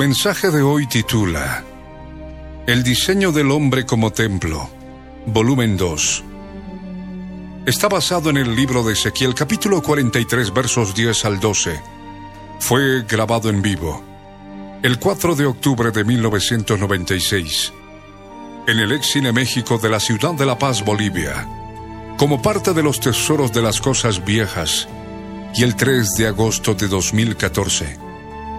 Mensaje de hoy titula El diseño del hombre como templo, volumen 2. Está basado en el libro de Ezequiel capítulo 43 versos 10 al 12. Fue grabado en vivo el 4 de octubre de 1996 en el Cine México de la ciudad de La Paz, Bolivia, como parte de los tesoros de las cosas viejas y el 3 de agosto de 2014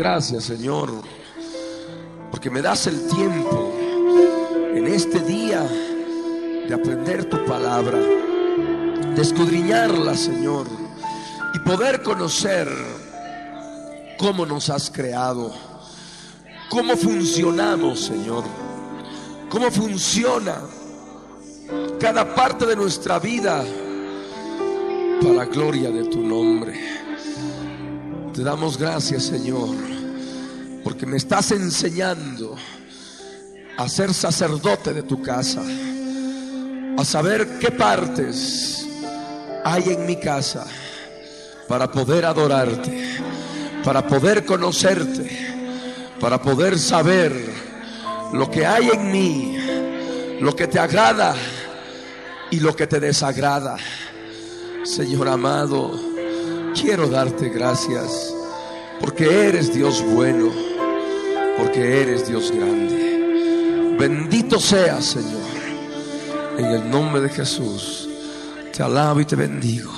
Gracias, Señor, porque me das el tiempo en este día de aprender tu palabra, de escudriñarla, Señor, y poder conocer cómo nos has creado, cómo funcionamos, Señor, cómo funciona cada parte de nuestra vida para gloria de tu nombre. Te damos gracias, Señor, porque me estás enseñando a ser sacerdote de tu casa, a saber qué partes hay en mi casa para poder adorarte, para poder conocerte, para poder saber lo que hay en mí, lo que te agrada y lo que te desagrada. Señor amado, quiero darte gracias porque eres Dios bueno, porque eres Dios grande. Bendito seas, Señor. En el nombre de Jesús, te alabo y te bendigo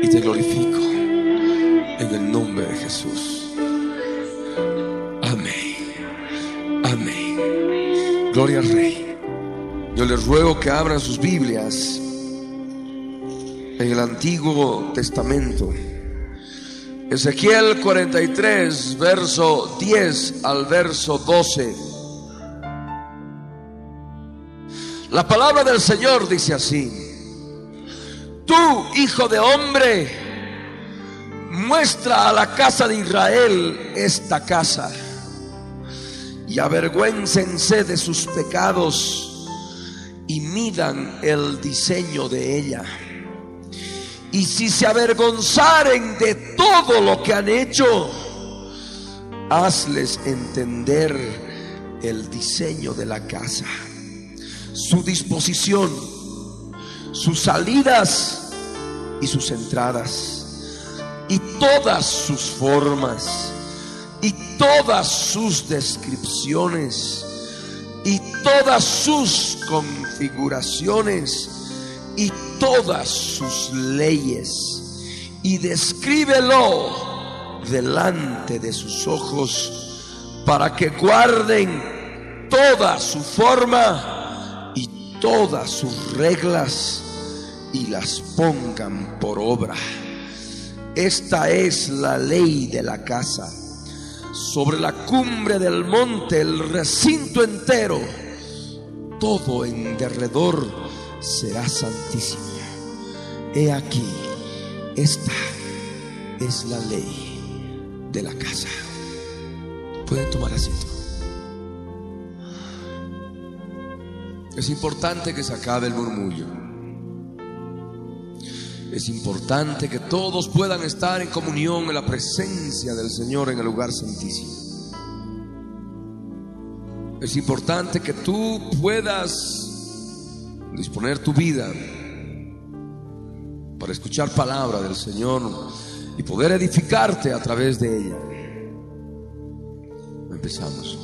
y te glorifico. En el nombre de Jesús. Amén. Amén. Gloria al Rey. Yo les ruego que abran sus Biblias en el Antiguo Testamento. Ezequiel 43, verso 10 al verso 12. La palabra del Señor dice así, tú, hijo de hombre, muestra a la casa de Israel esta casa y avergüéncense de sus pecados y midan el diseño de ella. Y si se avergonzaren de todo lo que han hecho, hazles entender el diseño de la casa, su disposición, sus salidas y sus entradas, y todas sus formas, y todas sus descripciones, y todas sus configuraciones y todas sus leyes y descríbelo delante de sus ojos para que guarden toda su forma y todas sus reglas y las pongan por obra. Esta es la ley de la casa. Sobre la cumbre del monte, el recinto entero, todo en derredor será santísimo. He aquí, esta es la ley de la casa. Pueden tomar asiento. Es importante que se acabe el murmullo. Es importante que todos puedan estar en comunión en la presencia del Señor en el lugar santísimo. Es importante que tú puedas disponer tu vida para escuchar palabra del Señor y poder edificarte a través de ella. Empezamos.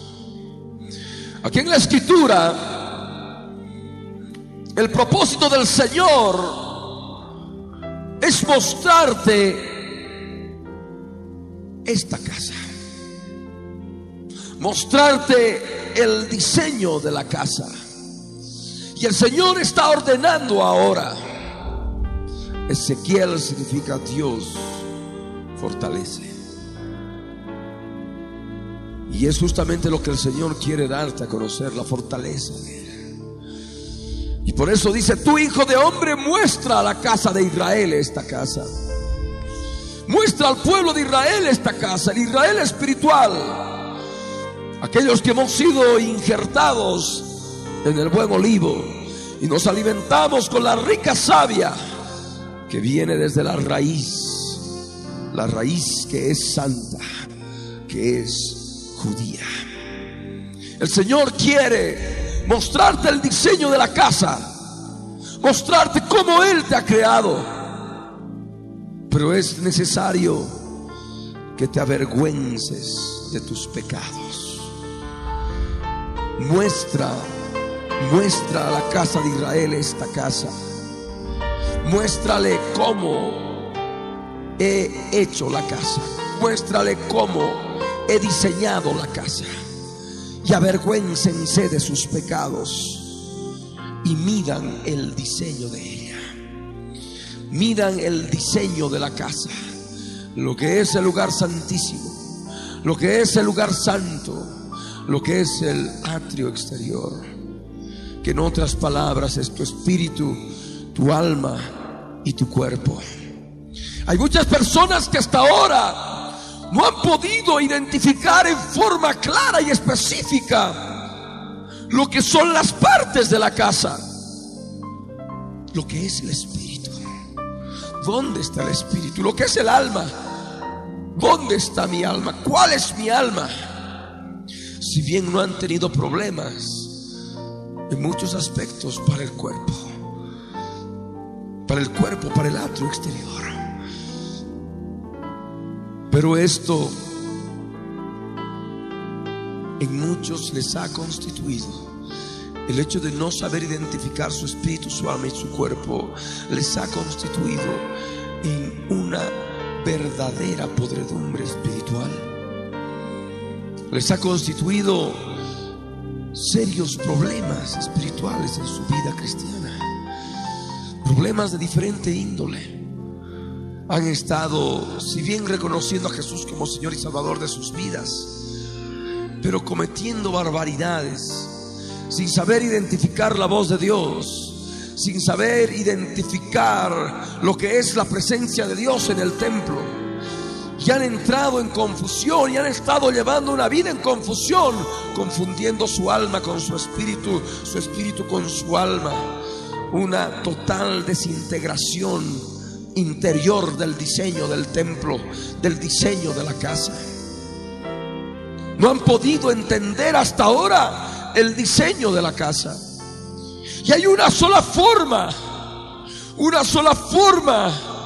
Aquí en la escritura, el propósito del Señor es mostrarte esta casa, mostrarte el diseño de la casa. Y el Señor está ordenando ahora. Ezequiel significa Dios fortalece. Y es justamente lo que el Señor quiere darte a conocer, la fortaleza. Y por eso dice, tu hijo de hombre muestra a la casa de Israel esta casa. Muestra al pueblo de Israel esta casa, el Israel espiritual. Aquellos que hemos sido injertados en el buen olivo y nos alimentamos con la rica savia que viene desde la raíz, la raíz que es santa, que es judía. El Señor quiere mostrarte el diseño de la casa, mostrarte cómo Él te ha creado. Pero es necesario que te avergüences de tus pecados. Muestra, muestra a la casa de Israel esta casa. Muéstrale cómo he hecho la casa. Muéstrale cómo he diseñado la casa. Y avergüéncense de sus pecados y midan el diseño de ella. Midan el diseño de la casa, lo que es el lugar santísimo, lo que es el lugar santo, lo que es el atrio exterior, en otras palabras es tu espíritu, tu alma y tu cuerpo. Hay muchas personas que hasta ahora no han podido identificar en forma clara y específica lo que son las partes de la casa, lo que es el espíritu. ¿Dónde está el espíritu? Lo que es el alma. ¿Dónde está mi alma? ¿Cuál es mi alma? Si bien no han tenido problemas en muchos aspectos para el cuerpo, para el cuerpo, para el atrio exterior. Pero esto en muchos les ha constituido el hecho de no saber identificar su espíritu, su alma y su cuerpo, les ha constituido en una verdadera podredumbre espiritual. Les ha constituido serios problemas espirituales en su vida cristiana. Problemas de diferente índole han estado, si bien reconociendo a Jesús como Señor y Salvador de sus vidas, pero cometiendo barbaridades, sin saber identificar la voz de Dios, sin saber identificar lo que es la presencia de Dios en el templo. Y han entrado en confusión y han estado llevando una vida en confusión, confundiendo su alma con su espíritu, su espíritu con su alma. Una total desintegración interior del diseño del templo, del diseño de la casa. No han podido entender hasta ahora el diseño de la casa. Y hay una sola forma, una sola forma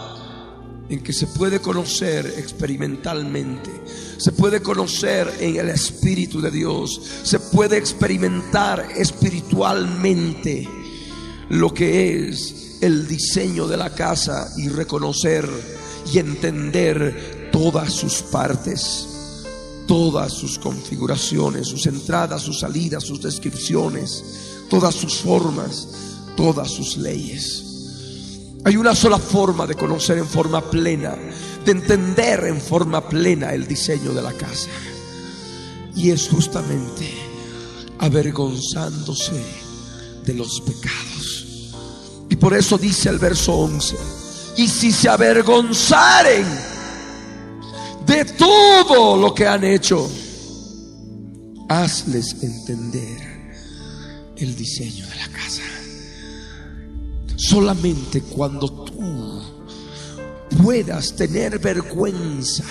en que se puede conocer experimentalmente, se puede conocer en el Espíritu de Dios, se puede experimentar espiritualmente lo que es el diseño de la casa y reconocer y entender todas sus partes, todas sus configuraciones, sus entradas, sus salidas, sus descripciones, todas sus formas, todas sus leyes. Hay una sola forma de conocer en forma plena, de entender en forma plena el diseño de la casa. Y es justamente avergonzándose de los pecados. Y por eso dice el verso 11, y si se avergonzaren de todo lo que han hecho, hazles entender el diseño de la casa. Solamente cuando tú puedas tener vergüenza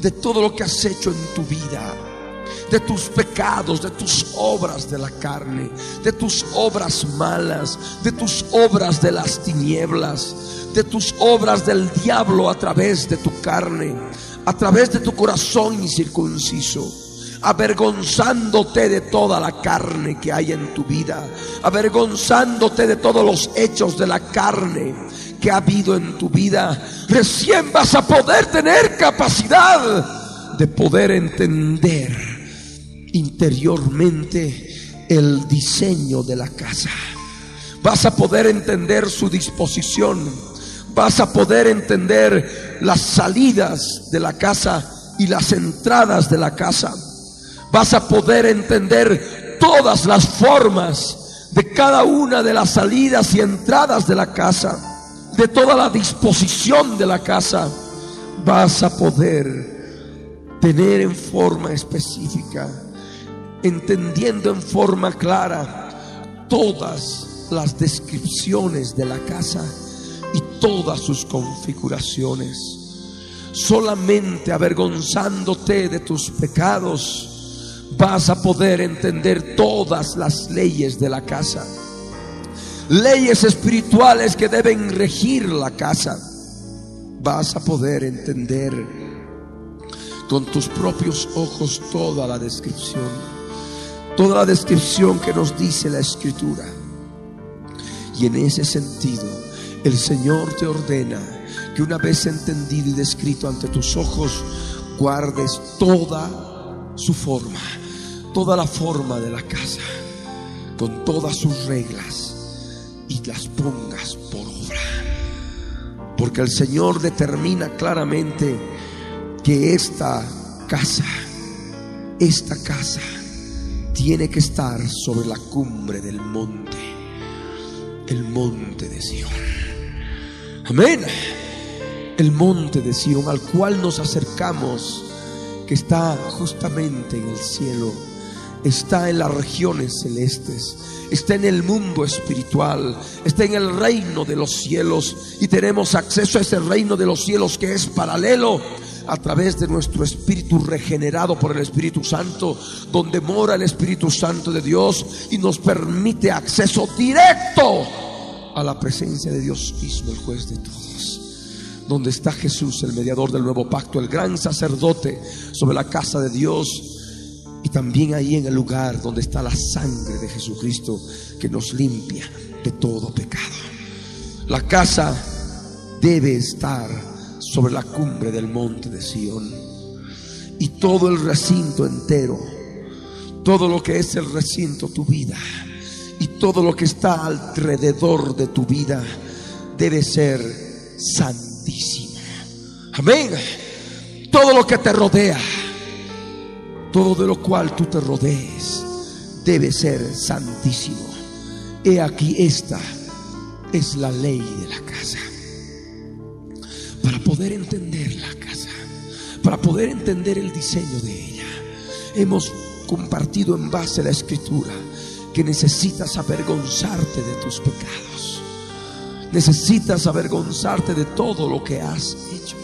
de todo lo que has hecho en tu vida, de tus pecados, de tus obras de la carne, de tus obras malas, de tus obras de las tinieblas, de tus obras del diablo a través de tu carne, a través de tu corazón incircunciso avergonzándote de toda la carne que hay en tu vida, avergonzándote de todos los hechos de la carne que ha habido en tu vida, recién vas a poder tener capacidad de poder entender interiormente el diseño de la casa. Vas a poder entender su disposición. Vas a poder entender las salidas de la casa y las entradas de la casa. Vas a poder entender todas las formas de cada una de las salidas y entradas de la casa de toda la disposición de la casa, vas a poder tener en forma específica, entendiendo en forma clara todas las descripciones de la casa y todas sus configuraciones. Solamente avergonzándote de tus pecados, vas a poder entender todas las leyes de la casa. Leyes espirituales que deben regir la casa, vas a poder entender con tus propios ojos toda la descripción, toda la descripción que nos dice la escritura. Y en ese sentido, el Señor te ordena que una vez entendido y descrito ante tus ojos, guardes toda su forma, toda la forma de la casa, con todas sus reglas y las pongas por obra. Porque el Señor determina claramente que esta casa, esta casa, tiene que estar sobre la cumbre del monte, el monte de Sion. Amén. El monte de Sion al cual nos acercamos, que está justamente en el cielo, está en las regiones celestes está en el mundo espiritual, está en el reino de los cielos y tenemos acceso a ese reino de los cielos que es paralelo a través de nuestro espíritu regenerado por el Espíritu Santo, donde mora el Espíritu Santo de Dios y nos permite acceso directo a la presencia de Dios mismo, el juez de todos. Donde está Jesús, el mediador del nuevo pacto, el gran sacerdote sobre la casa de Dios y también ahí en el lugar donde está la sangre de Jesucristo que nos limpia de todo pecado. La casa debe estar sobre la cumbre del monte de Sión. Y todo el recinto entero, todo lo que es el recinto, tu vida, y todo lo que está alrededor de tu vida, debe ser santísimo. Amén. Todo lo que te rodea todo de lo cual tú te rodees debe ser santísimo. He aquí esta es la ley de la casa. Para poder entender la casa, para poder entender el diseño de ella, hemos compartido en base a la escritura que necesitas avergonzarte de tus pecados. Necesitas avergonzarte de todo lo que has hecho.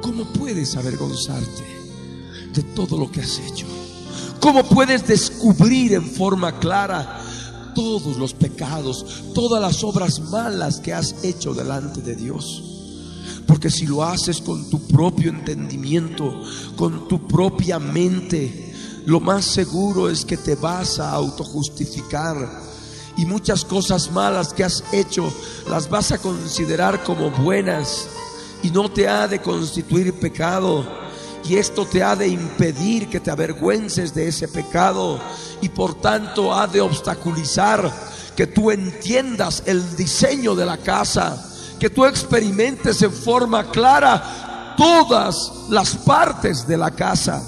¿Cómo puedes avergonzarte? De todo lo que has hecho? ¿Cómo puedes descubrir en forma clara todos los pecados, todas las obras malas que has hecho delante de Dios? Porque si lo haces con tu propio entendimiento, con tu propia mente, lo más seguro es que te vas a autojustificar y muchas cosas malas que has hecho las vas a considerar como buenas y no te ha de constituir pecado y esto te ha de impedir que te avergüences de ese pecado y por tanto ha de obstaculizar que tú entiendas el diseño de la casa, que tú experimentes en forma clara todas las partes de la casa,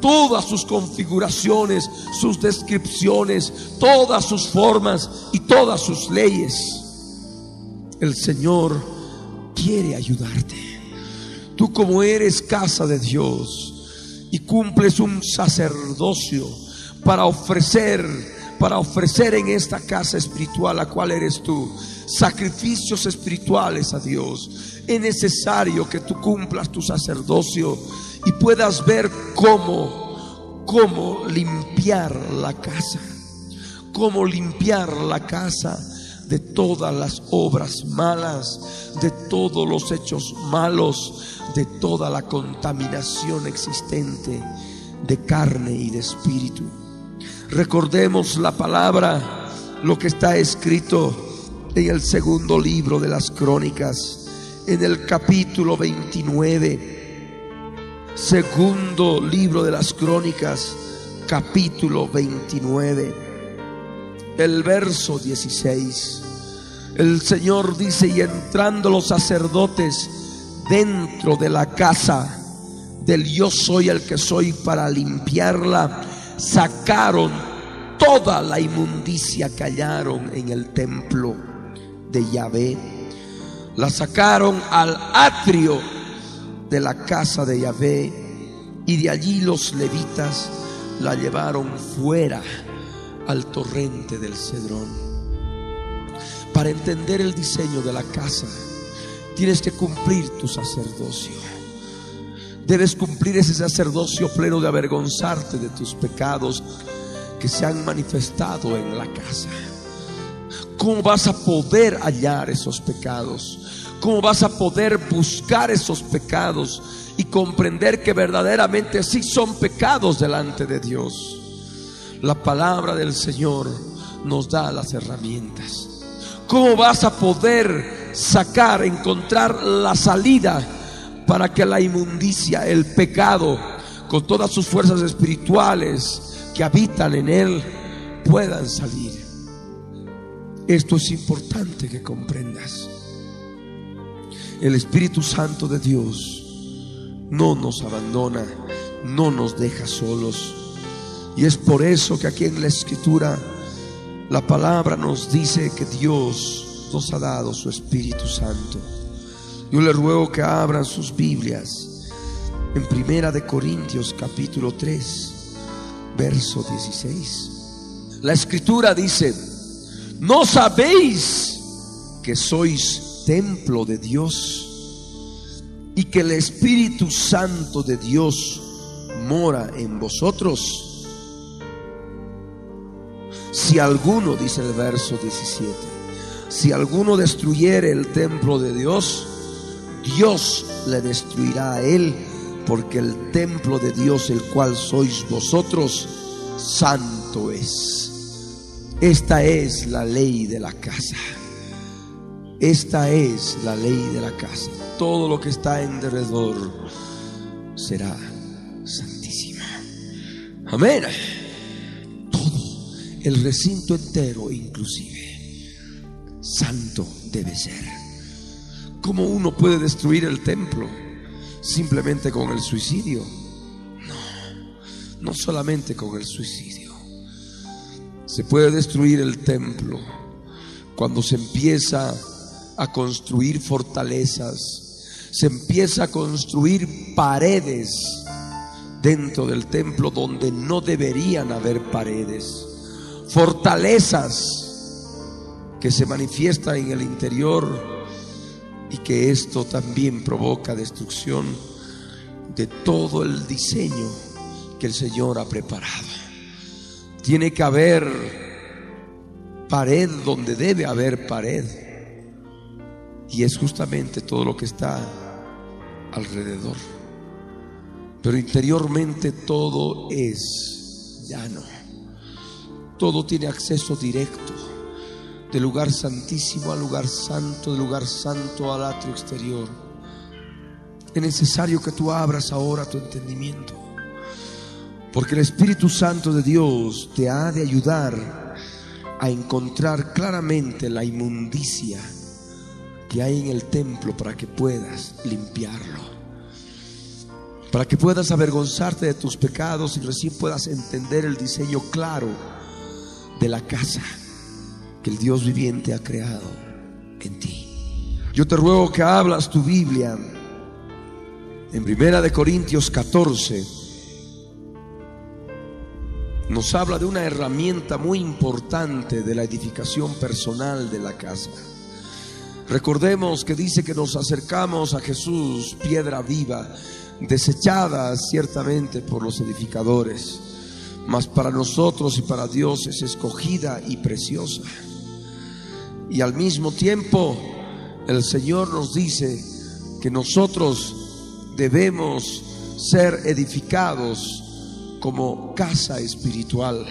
todas sus configuraciones, sus descripciones, todas sus formas y todas sus leyes. El Señor quiere ayudarte. Tú como eres casa de Dios y cumples un sacerdocio para ofrecer, para ofrecer en esta casa espiritual, la cual eres tú, sacrificios espirituales a Dios. Es necesario que tú cumplas tu sacerdocio y puedas ver cómo cómo limpiar la casa, cómo limpiar la casa de todas las obras malas, de todos los hechos malos, de toda la contaminación existente de carne y de espíritu. Recordemos la palabra, lo que está escrito en el segundo libro de las crónicas, en el capítulo 29 Segundo libro de las crónicas, capítulo 29, el verso 16. El Señor dice, y entrando los sacerdotes dentro de la casa del yo soy el que soy para limpiarla, sacaron toda la inmundicia que hallaron en el templo de Yahvé. La sacaron al atrio de la casa de Yahvé y de allí los levitas la llevaron fuera al torrente del Cedrón. Para entender el diseño de la casa, tienes que cumplir tu sacerdocio. Debes cumplir ese sacerdocio pleno de avergonzarte de tus pecados que se han manifestado en la casa. ¿Cómo vas a poder hallar esos pecados? ¿Cómo vas a poder buscar esos pecados y comprender que verdaderamente sí son pecados delante de Dios? La palabra del Señor nos da las herramientas. ¿Cómo vas a poder sacar, encontrar la salida para que la inmundicia, el pecado, con todas sus fuerzas espirituales que habitan en él, puedan salir? Esto es importante que comprendas el Espíritu Santo de Dios no nos abandona, no nos deja solos. Y es por eso que aquí en la Escritura la palabra nos dice que Dios nos ha dado su Espíritu Santo. Yo le ruego que abran sus Biblias en Primera de Corintios capítulo 3, verso 16. La Escritura dice, ¿no sabéis que sois templo de Dios y que el Espíritu Santo de Dios mora en vosotros. Si alguno, dice el verso 17, si alguno destruyere el templo de Dios, Dios le destruirá a él, porque el templo de Dios, el cual sois vosotros, santo es. Esta es la ley de la casa. Esta es la ley de la casa. Todo lo que está en derredor será santísimo. Amén. El recinto entero inclusive, santo debe ser. ¿Cómo uno puede destruir el templo? Simplemente con el suicidio. No, no solamente con el suicidio. Se puede destruir el templo cuando se empieza a construir fortalezas, se empieza a construir paredes dentro del templo donde no deberían haber paredes, fortalezas que se manifiestan en el interior y que esto también provoca destrucción de todo el diseño que el Señor ha preparado. Tiene que haber pared donde debe haber pared y es justamente todo lo que está alrededor. Pero interiormente todo es llano. Todo tiene acceso directo del lugar santísimo al lugar santo, del lugar santo al atrio exterior. Es necesario que tú abras ahora tu entendimiento. Porque el Espíritu Santo de Dios te ha de ayudar a encontrar claramente la inmundicia que hay en el templo para que puedas limpiarlo. Para que puedas avergonzarte de tus pecados y recién puedas entender el diseño claro de la casa que el Dios viviente ha creado en ti. Yo te ruego que hablas tu Biblia en Primera de Corintios 14 nos habla de una herramienta muy importante de la edificación personal de la casa. Recordemos que dice que nos acercamos a Jesús, piedra viva, desechada ciertamente por los edificadores, mas para nosotros y para Dios es escogida y preciosa. Y al mismo tiempo el Señor nos dice que nosotros debemos ser edificados como casa espiritual.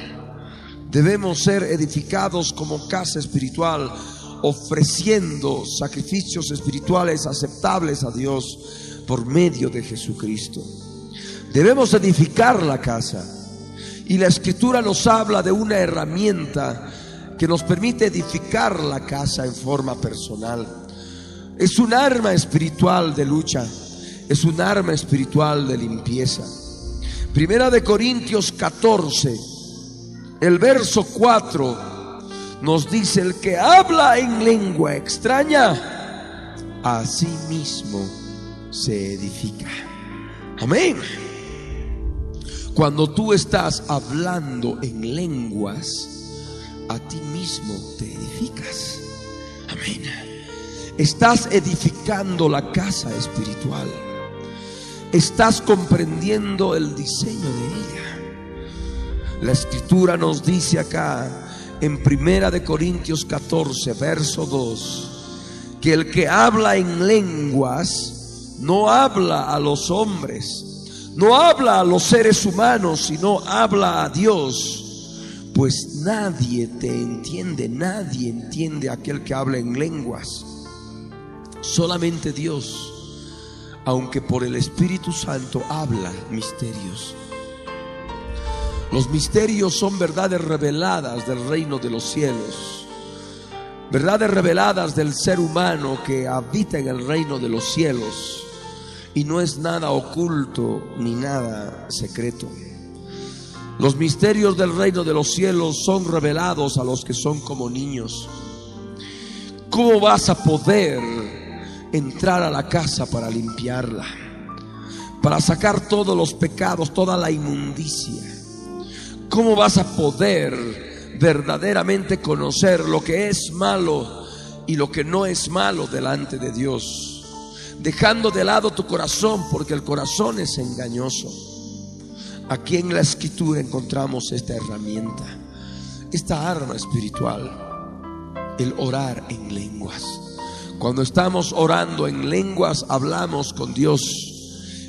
Debemos ser edificados como casa espiritual, ofreciendo sacrificios espirituales aceptables a Dios por medio de Jesucristo. Debemos edificar la casa. Y la escritura nos habla de una herramienta que nos permite edificar la casa en forma personal. Es un arma espiritual de lucha, es un arma espiritual de limpieza. Primera de Corintios 14, el verso 4 nos dice, el que habla en lengua extraña, a sí mismo se edifica. Amén. Cuando tú estás hablando en lenguas, a ti mismo te edificas. Amén. Estás edificando la casa espiritual. Estás comprendiendo el diseño de ella. La escritura nos dice acá en Primera de Corintios 14, verso 2, que el que habla en lenguas no habla a los hombres, no habla a los seres humanos, sino habla a Dios pues nadie te entiende, nadie entiende a aquel que habla en lenguas. Solamente Dios, aunque por el Espíritu Santo habla misterios. Los misterios son verdades reveladas del reino de los cielos, verdades reveladas del ser humano que habita en el reino de los cielos y no es nada oculto ni nada secreto. Los misterios del reino de los cielos son revelados a los que son como niños. ¿Cómo vas a poder entrar a la casa para limpiarla? Para sacar todos los pecados, toda la inmundicia. ¿Cómo vas a poder verdaderamente conocer lo que es malo y lo que no es malo delante de Dios? Dejando de lado tu corazón porque el corazón es engañoso. Aquí en la escritura encontramos esta herramienta, esta arma espiritual, el orar en lenguas. Cuando estamos orando en lenguas, hablamos con Dios.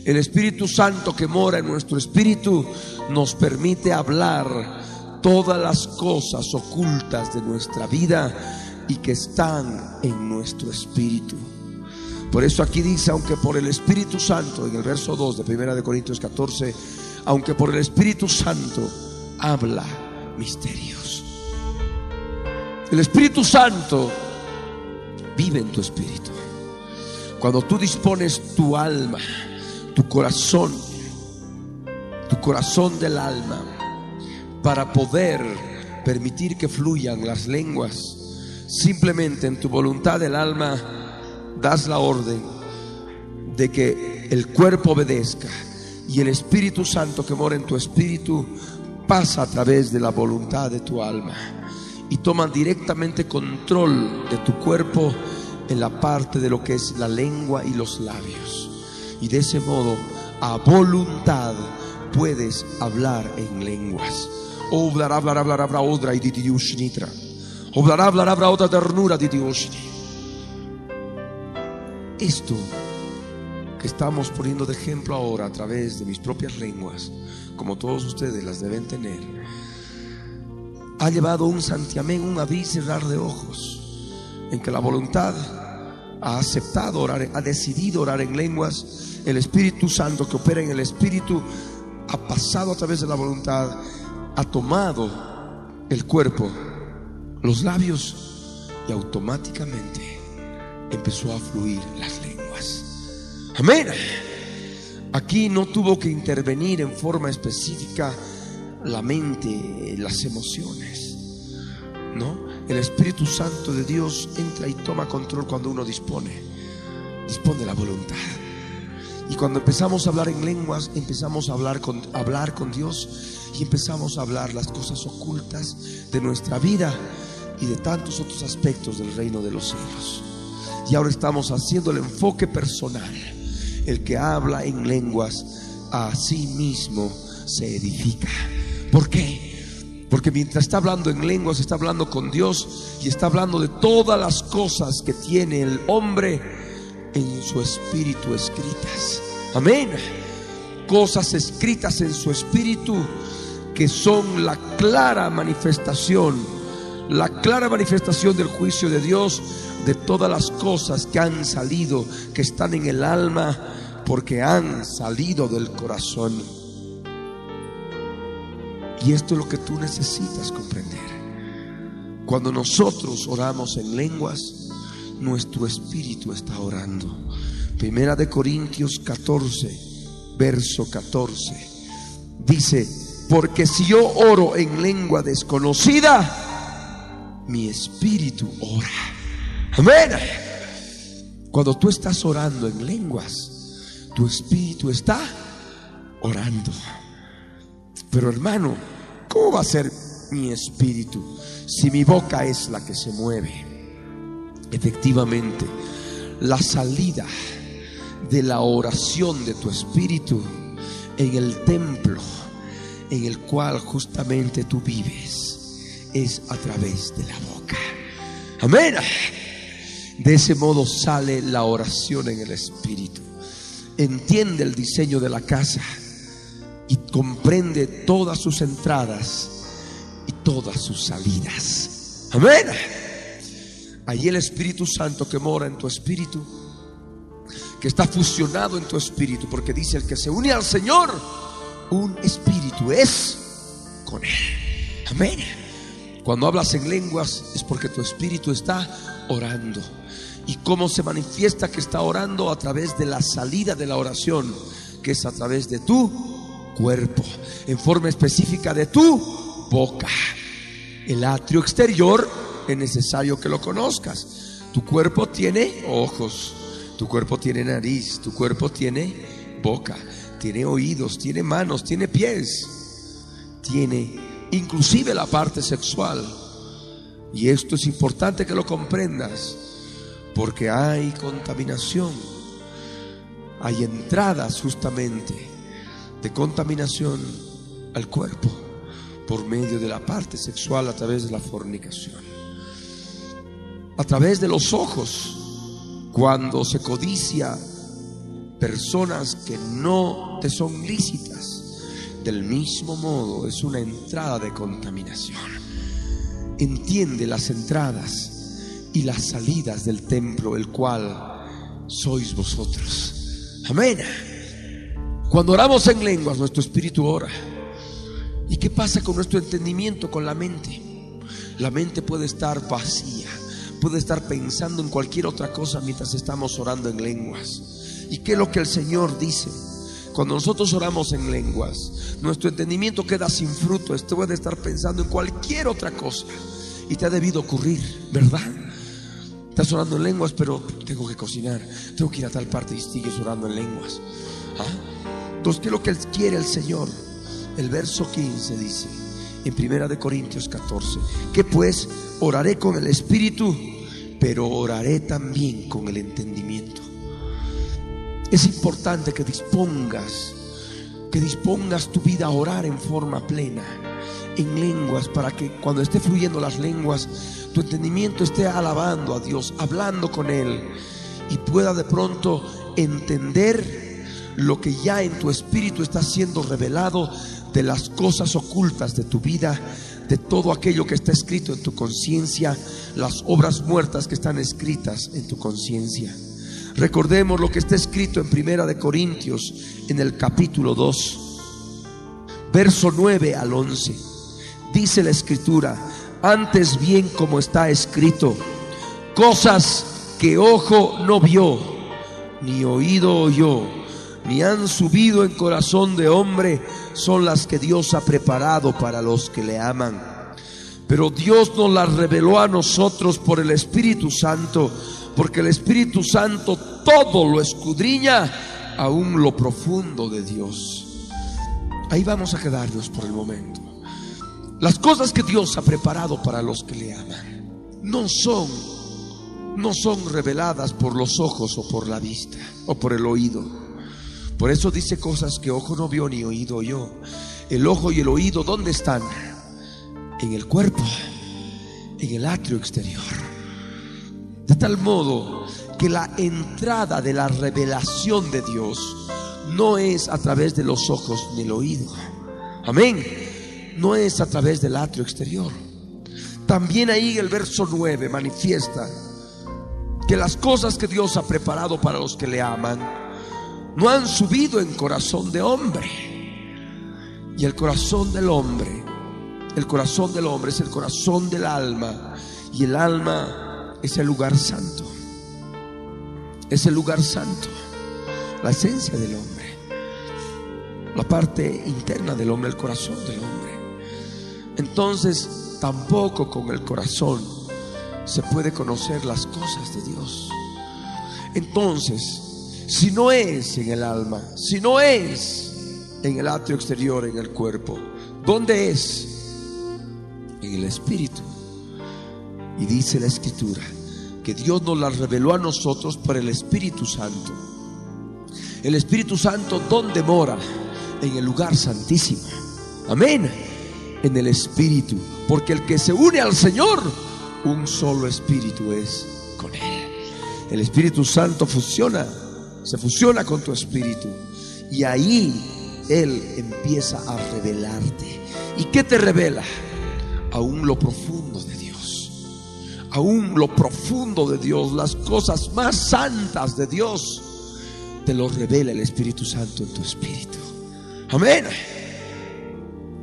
El Espíritu Santo que mora en nuestro espíritu nos permite hablar todas las cosas ocultas de nuestra vida y que están en nuestro espíritu. Por eso aquí dice, aunque por el Espíritu Santo, en el verso 2 de 1 de Corintios 14, aunque por el Espíritu Santo habla misterios. El Espíritu Santo vive en tu espíritu. Cuando tú dispones tu alma, tu corazón, tu corazón del alma, para poder permitir que fluyan las lenguas, simplemente en tu voluntad del alma das la orden de que el cuerpo obedezca y el Espíritu Santo que mora en tu espíritu pasa a través de la voluntad de tu alma y toma directamente control de tu cuerpo en la parte de lo que es la lengua y los labios. Y de ese modo, a voluntad, puedes hablar en lenguas. Oblar, hablar, hablar, hablar, odra y otra ternura. Esto que estamos poniendo de ejemplo ahora a través de mis propias lenguas, como todos ustedes las deben tener, ha llevado un santiamén, un abrir y cerrar de ojos, en que la voluntad ha aceptado orar, ha decidido orar en lenguas, el Espíritu Santo que opera en el Espíritu ha pasado a través de la voluntad, ha tomado el cuerpo, los labios y automáticamente empezó a fluir las lenguas. Amén. Aquí no tuvo que intervenir en forma específica la mente, las emociones. ¿No? El Espíritu Santo de Dios entra y toma control cuando uno dispone. Dispone la voluntad. Y cuando empezamos a hablar en lenguas, empezamos a hablar con, hablar con Dios y empezamos a hablar las cosas ocultas de nuestra vida y de tantos otros aspectos del reino de los cielos. Y ahora estamos haciendo el enfoque personal el que habla en lenguas a sí mismo se edifica. ¿Por qué? Porque mientras está hablando en lenguas, está hablando con Dios y está hablando de todas las cosas que tiene el hombre en su espíritu escritas. Amén. Cosas escritas en su espíritu que son la clara manifestación, la clara manifestación del juicio de Dios de todas las cosas que han salido, que están en el alma, porque han salido del corazón. Y esto es lo que tú necesitas comprender. Cuando nosotros oramos en lenguas, nuestro espíritu está orando. Primera de Corintios 14, verso 14. Dice, porque si yo oro en lengua desconocida, mi espíritu ora. Amén. Cuando tú estás orando en lenguas, tu espíritu está orando. Pero hermano, ¿cómo va a ser mi espíritu si mi boca es la que se mueve? Efectivamente, la salida de la oración de tu espíritu en el templo en el cual justamente tú vives es a través de la boca. Amén. De ese modo sale la oración en el espíritu. Entiende el diseño de la casa y comprende todas sus entradas y todas sus salidas. Amén. Allí el Espíritu Santo que mora en tu espíritu que está fusionado en tu espíritu, porque dice el que se une al Señor, un espíritu es con Él. Amén. Cuando hablas en lenguas es porque tu espíritu está orando. ¿Y cómo se manifiesta que está orando? A través de la salida de la oración, que es a través de tu cuerpo, en forma específica de tu boca. El atrio exterior es necesario que lo conozcas. Tu cuerpo tiene ojos, tu cuerpo tiene nariz, tu cuerpo tiene boca, tiene oídos, tiene manos, tiene pies, tiene inclusive la parte sexual. Y esto es importante que lo comprendas, porque hay contaminación, hay entradas justamente de contaminación al cuerpo por medio de la parte sexual a través de la fornicación, a través de los ojos cuando se codicia personas que no te son lícitas, del mismo modo es una entrada de contaminación. Entiende las entradas y las salidas del templo, el cual sois vosotros. Amén. Cuando oramos en lenguas, nuestro espíritu ora. ¿Y qué pasa con nuestro entendimiento, con la mente? La mente puede estar vacía puede estar pensando en cualquier otra cosa mientras estamos orando en lenguas. ¿Y qué es lo que el Señor dice? Cuando nosotros oramos en lenguas, nuestro entendimiento queda sin fruto. Esto puede estar pensando en cualquier otra cosa. Y te ha debido ocurrir, ¿verdad? Estás orando en lenguas, pero tengo que cocinar, tengo que ir a tal parte y sigues orando en lenguas. ¿Ah? Entonces, ¿qué es lo que quiere el Señor? El verso 15 dice, en Primera de Corintios 14, que pues oraré con el Espíritu, pero oraré también con el entendimiento. Es importante que dispongas, que dispongas tu vida a orar en forma plena, en lenguas, para que cuando esté fluyendo las lenguas, tu entendimiento esté alabando a Dios, hablando con Él, y pueda de pronto entender lo que ya en tu espíritu está siendo revelado de las cosas ocultas de tu vida de todo aquello que está escrito en tu conciencia, las obras muertas que están escritas en tu conciencia. Recordemos lo que está escrito en Primera de Corintios en el capítulo 2, verso 9 al 11. Dice la escritura, antes bien como está escrito, cosas que ojo no vio, ni oído oyó, ni han subido en corazón de hombre, son las que Dios ha preparado para los que le aman. Pero Dios nos las reveló a nosotros por el Espíritu Santo, porque el Espíritu Santo todo lo escudriña, aún lo profundo de Dios. Ahí vamos a quedarnos por el momento. Las cosas que Dios ha preparado para los que le aman no son no son reveladas por los ojos o por la vista o por el oído por eso dice cosas que ojo no vio ni oído yo. El ojo y el oído, ¿dónde están? En el cuerpo, en el atrio exterior. De tal modo que la entrada de la revelación de Dios no es a través de los ojos ni el oído. Amén. No es a través del atrio exterior. También ahí el verso 9 manifiesta que las cosas que Dios ha preparado para los que le aman no han subido en corazón de hombre. Y el corazón del hombre, el corazón del hombre es el corazón del alma. Y el alma es el lugar santo. Es el lugar santo, la esencia del hombre, la parte interna del hombre, el corazón del hombre. Entonces, tampoco con el corazón se puede conocer las cosas de Dios. Entonces, si no es en el alma, si no es en el atrio exterior, en el cuerpo, ¿dónde es? En el espíritu. Y dice la escritura que Dios nos la reveló a nosotros por el Espíritu Santo. El Espíritu Santo, ¿dónde mora? En el lugar santísimo. Amén. En el Espíritu. Porque el que se une al Señor, un solo Espíritu es con Él. El Espíritu Santo fusiona, se fusiona con tu Espíritu. Y ahí Él empieza a revelarte. ¿Y qué te revela? Aún lo profundo aún lo profundo de Dios, las cosas más santas de Dios, te lo revela el Espíritu Santo en tu espíritu. Amén.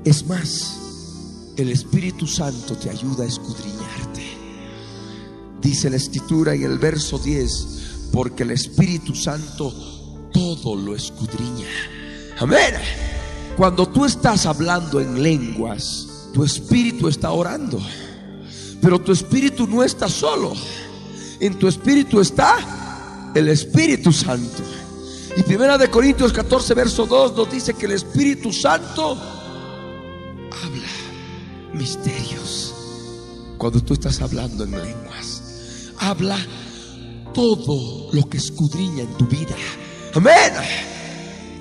Es más, el Espíritu Santo te ayuda a escudriñarte. Dice la escritura en el verso 10, porque el Espíritu Santo todo lo escudriña. Amén. Cuando tú estás hablando en lenguas, tu espíritu está orando. Pero tu espíritu no está solo. En tu espíritu está el Espíritu Santo. Y primera de Corintios 14, verso 2 nos dice que el Espíritu Santo habla misterios. Cuando tú estás hablando en lenguas, habla todo lo que escudriña en tu vida. Amén.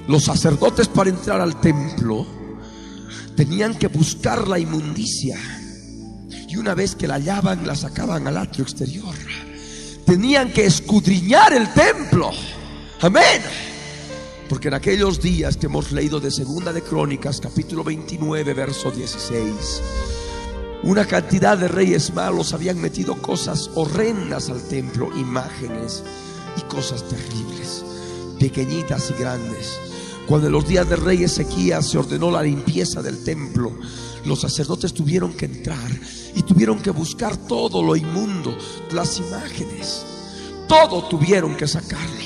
Los sacerdotes para entrar al templo tenían que buscar la inmundicia y una vez que la hallaban, la sacaban al atrio exterior. Tenían que escudriñar el templo. Amén. Porque en aquellos días que hemos leído de Segunda de Crónicas, capítulo 29, verso 16, una cantidad de reyes malos habían metido cosas horrendas al templo, imágenes y cosas terribles, pequeñitas y grandes. Cuando en los días de rey Ezequías se ordenó la limpieza del templo, los sacerdotes tuvieron que entrar y tuvieron que buscar todo lo inmundo, las imágenes, todo tuvieron que sacarlo.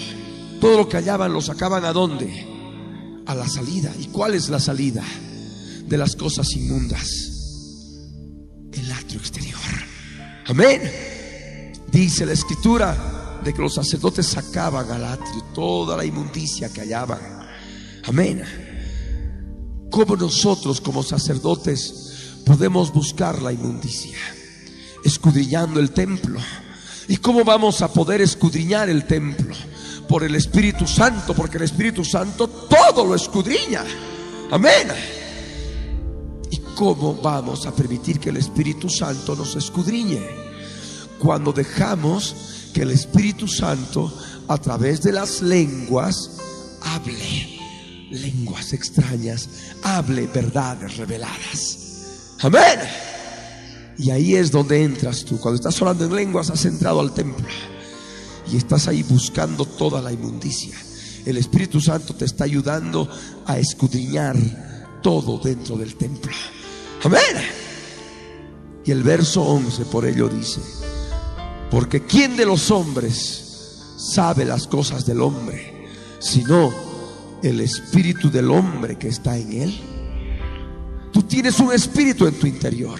Todo lo que hallaban lo sacaban a dónde? A la salida. ¿Y cuál es la salida de las cosas inmundas? El atrio exterior. Amén. Dice la escritura de que los sacerdotes sacaban al atrio toda la inmundicia que hallaban. Amén. Como nosotros como sacerdotes podemos buscar la inmundicia escudriñando el templo. ¿Y cómo vamos a poder escudriñar el templo? Por el Espíritu Santo, porque el Espíritu Santo todo lo escudriña. Amén. ¿Y cómo vamos a permitir que el Espíritu Santo nos escudriñe? Cuando dejamos que el Espíritu Santo a través de las lenguas hable, lenguas extrañas, hable verdades reveladas. Amén. Y ahí es donde entras tú. Cuando estás orando en lenguas, has entrado al templo. Y estás ahí buscando toda la inmundicia. El Espíritu Santo te está ayudando a escudriñar todo dentro del templo. Amén. Y el verso 11 por ello dice, porque ¿quién de los hombres sabe las cosas del hombre? Sino el espíritu del hombre que está en él. Tú tienes un espíritu en tu interior.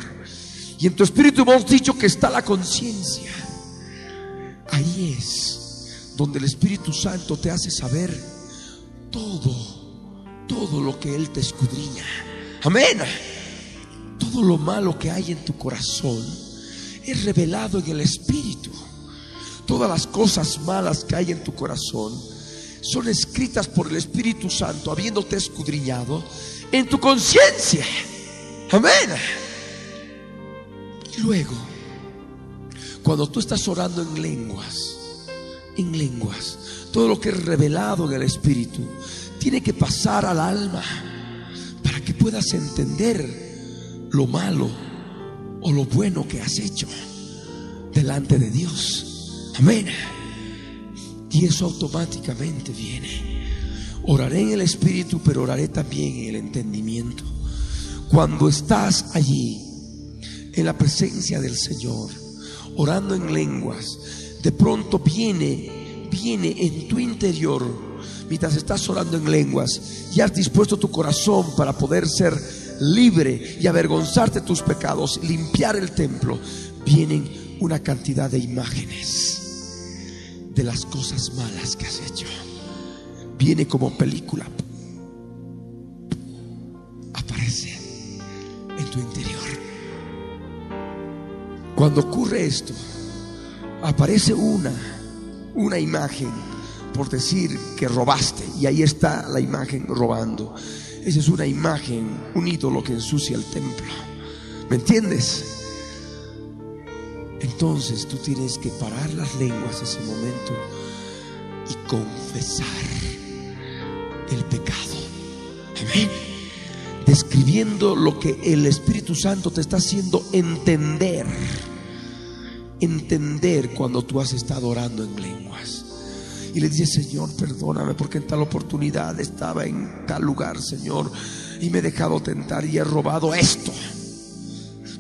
Y en tu espíritu hemos dicho que está la conciencia. Ahí es donde el Espíritu Santo te hace saber todo, todo lo que Él te escudriña. Amén. Todo lo malo que hay en tu corazón es revelado en el Espíritu. Todas las cosas malas que hay en tu corazón son escritas por el Espíritu Santo, habiéndote escudriñado en tu conciencia. Amén. Y luego, cuando tú estás orando en lenguas, en lenguas, todo lo que es revelado en el Espíritu, tiene que pasar al alma para que puedas entender lo malo o lo bueno que has hecho delante de Dios. Amén. Y eso automáticamente viene. Oraré en el Espíritu, pero oraré también en el entendimiento. Cuando estás allí, en la presencia del Señor, orando en lenguas, de pronto viene, viene en tu interior, mientras estás orando en lenguas, y has dispuesto tu corazón para poder ser libre y avergonzarte tus pecados, limpiar el templo, vienen una cantidad de imágenes de las cosas malas que has hecho. Viene como película. Aparece en tu interior. Cuando ocurre esto, aparece una, una imagen, por decir que robaste, y ahí está la imagen robando. Esa es una imagen, un ídolo que ensucia el templo. ¿Me entiendes? Entonces tú tienes que parar las lenguas ese momento y confesar el pecado. Amén. Describiendo lo que el Espíritu Santo te está haciendo entender. Entender cuando tú has estado orando en lenguas. Y le dice, Señor, perdóname porque en tal oportunidad estaba en tal lugar, Señor, y me he dejado tentar y he robado esto.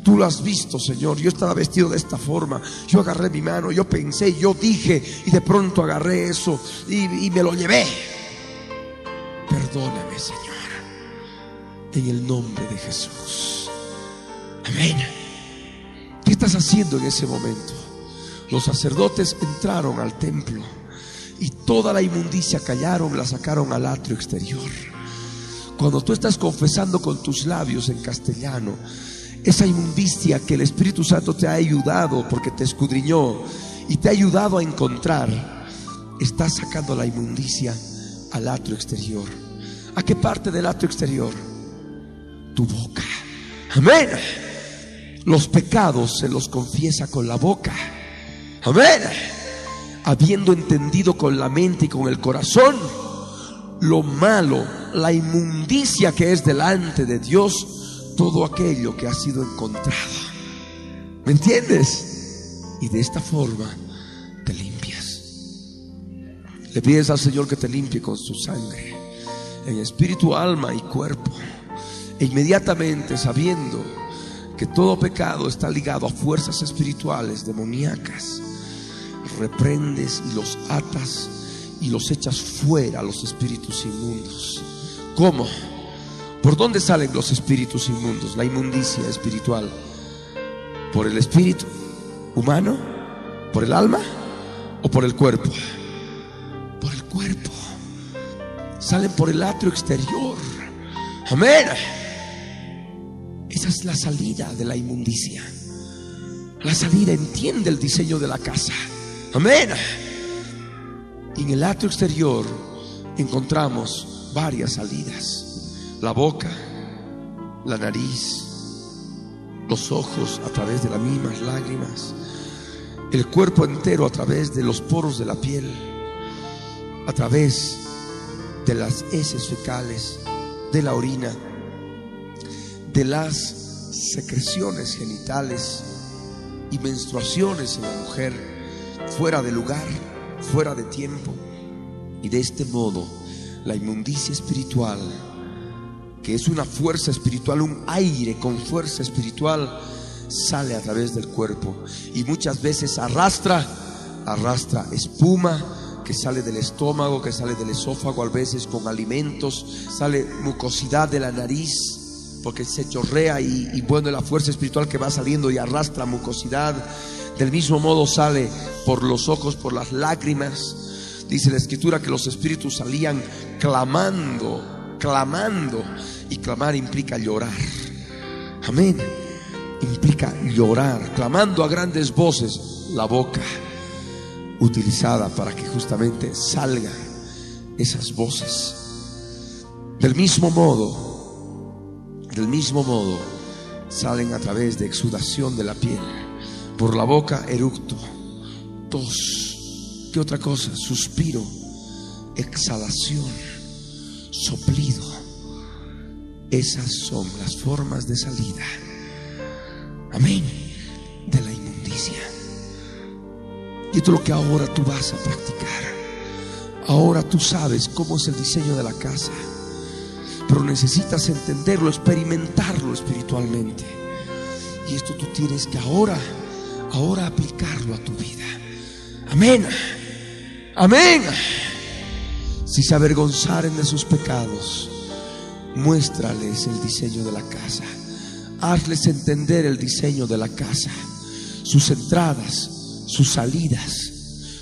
Tú lo has visto, Señor. Yo estaba vestido de esta forma. Yo agarré mi mano, yo pensé, yo dije y de pronto agarré eso y, me lo llevé. Perdóname, Señor. En el nombre de Jesús. Amén. ¿Qué estás haciendo en ese momento? Los sacerdotes entraron al templo y toda la inmundicia callaron, la sacaron al atrio exterior. Cuando tú estás confesando con tus labios en castellano, esa inmundicia que el Espíritu Santo te ha ayudado porque te escudriñó y te ha ayudado a encontrar, está sacando la inmundicia al atrio exterior. ¿A qué parte del atrio exterior? Tu boca. Amén. Los pecados se los confiesa con la boca. Amén. Habiendo entendido con la mente y con el corazón lo malo, la inmundicia que es delante de Dios, todo aquello que ha sido encontrado. ¿Me entiendes? Y de esta forma te limpias. Le pides al Señor que te limpie con su sangre, en espíritu, alma y cuerpo. E inmediatamente sabiendo que todo pecado está ligado a fuerzas espirituales demoníacas, reprendes y los atas y los echas fuera a los espíritus inmundos. ¿Cómo? ¿Por dónde salen los espíritus inmundos? La inmundicia espiritual. ¿Por el espíritu humano? ¿Por el alma? ¿O por el cuerpo? Por el cuerpo. Salen por el atrio exterior. Amén. Esa es la salida de la inmundicia. La salida entiende el diseño de la casa. Amén. Y en el atrio exterior encontramos varias salidas la boca, la nariz, los ojos a través de las mismas lágrimas, el cuerpo entero a través de los poros de la piel, a través de las heces fecales, de la orina, de las secreciones genitales y menstruaciones en la mujer, fuera de lugar, fuera de tiempo. Y de este modo, la inmundicia espiritual que es una fuerza espiritual, un aire con fuerza espiritual, sale a través del cuerpo y muchas veces arrastra, arrastra espuma que sale del estómago, que sale del esófago, a veces con alimentos, sale mucosidad de la nariz, porque se chorrea y, y bueno, la fuerza espiritual que va saliendo y arrastra mucosidad. Del mismo modo sale por los ojos, por las lágrimas. Dice la escritura que los espíritus salían clamando clamando. Y clamar implica llorar. Amén. Implica llorar, clamando a grandes voces la boca utilizada para que justamente salga esas voces. Del mismo modo, del mismo modo, salen a través de exudación de la piel, por la boca eructo, tos, ¿qué otra cosa? Suspiro, exhalación, soplido. Esas son las formas de salida. Amén. De la inmundicia. Y esto es lo que ahora tú vas a practicar. Ahora tú sabes cómo es el diseño de la casa. Pero necesitas entenderlo, experimentarlo espiritualmente. Y esto tú tienes que ahora, ahora aplicarlo a tu vida. Amén. Amén. Si se avergonzaren de sus pecados, muéstrales el diseño de la casa. Hazles entender el diseño de la casa, sus entradas, sus salidas,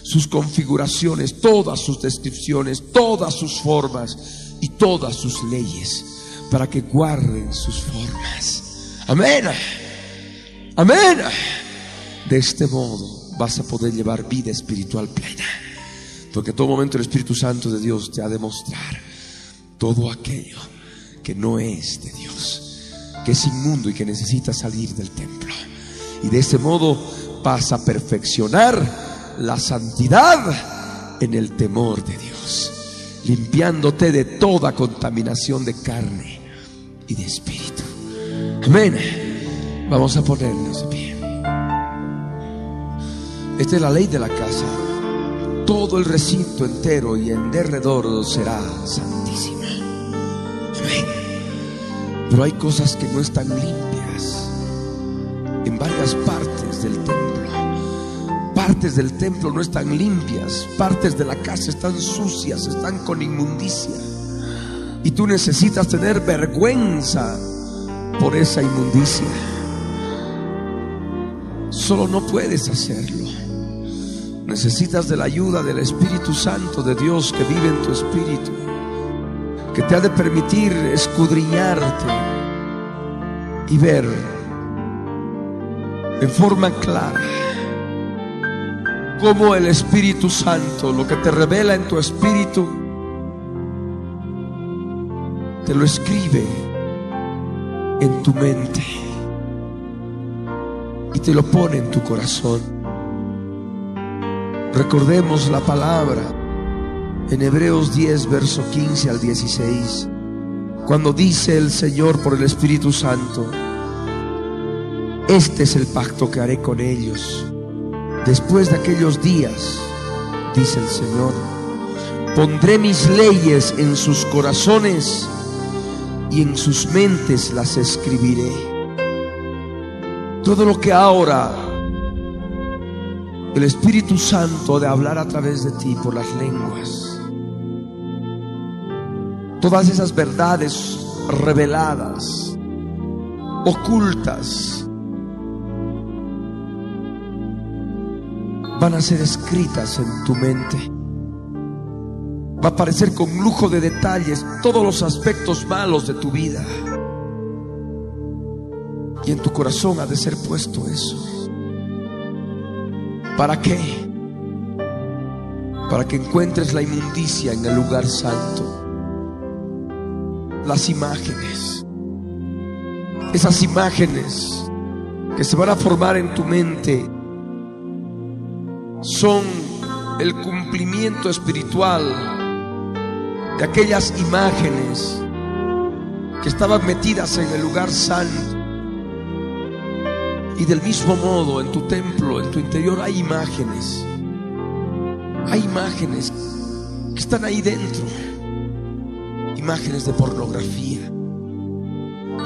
sus configuraciones, todas sus descripciones, todas sus formas y todas sus leyes, para que guarden sus formas. Amén. Amén. De este modo vas a poder llevar vida espiritual plena. Porque en todo momento el Espíritu Santo de Dios te ha de mostrar todo aquello que no es de Dios, que es inmundo y que necesita salir del templo. Y de este modo vas a perfeccionar la santidad en el temor de Dios, limpiándote de toda contaminación de carne y de espíritu. Amén. Vamos a ponernos de pie. Esta es la ley de la casa. Todo el recinto entero y en derredor será santísimo. Pero hay cosas que no están limpias en varias partes del templo. Partes del templo no están limpias, partes de la casa están sucias, están con inmundicia. Y tú necesitas tener vergüenza por esa inmundicia. Solo no puedes hacerlo. Necesitas de la ayuda del Espíritu Santo de Dios que vive en tu espíritu, que te ha de permitir escudriñarte y ver en forma clara cómo el Espíritu Santo, lo que te revela en tu espíritu, te lo escribe en tu mente y te lo pone en tu corazón. Recordemos la palabra en Hebreos 10, verso 15 al 16, cuando dice el Señor por el Espíritu Santo, este es el pacto que haré con ellos. Después de aquellos días, dice el Señor, pondré mis leyes en sus corazones y en sus mentes las escribiré. Todo lo que ahora el Espíritu Santo de hablar a través de ti por las lenguas, todas esas verdades reveladas, ocultas, van a ser escritas en tu mente. Va a aparecer con lujo de detalles todos los aspectos malos de tu vida. Y en tu corazón ha de ser puesto eso. ¿Para qué? Para que encuentres la inmundicia en el lugar santo. Las imágenes. Esas imágenes que se van a formar en tu mente son el cumplimiento espiritual de aquellas imágenes que estaban metidas en el lugar santo. Y del mismo modo, en tu templo, en tu interior, hay imágenes. Hay imágenes que están ahí dentro. Imágenes de pornografía.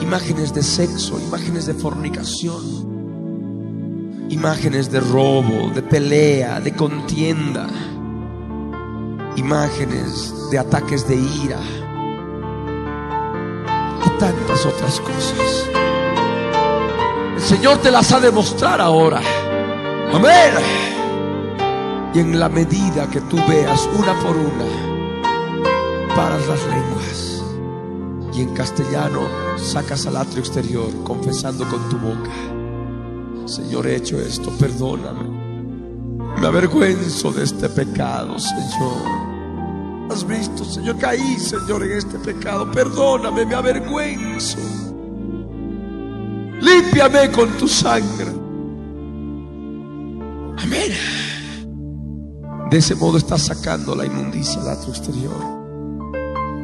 Imágenes de sexo, imágenes de fornicación imágenes de robo, de pelea, de contienda, imágenes de ataques de ira y tantas otras cosas. El Señor te las ha de mostrar ahora. Amén. Y en la medida que tú veas una por una, paras las lenguas. Y en castellano sacas al atrio exterior confesando con tu boca Señor, he hecho esto, perdóname. Me avergüenzo de este pecado, Señor. Has visto, Señor, caí, Señor, en este pecado. Perdóname, me avergüenzo. Límpiame con tu sangre. Amén. De ese modo estás sacando la inmundicia al atrio exterior.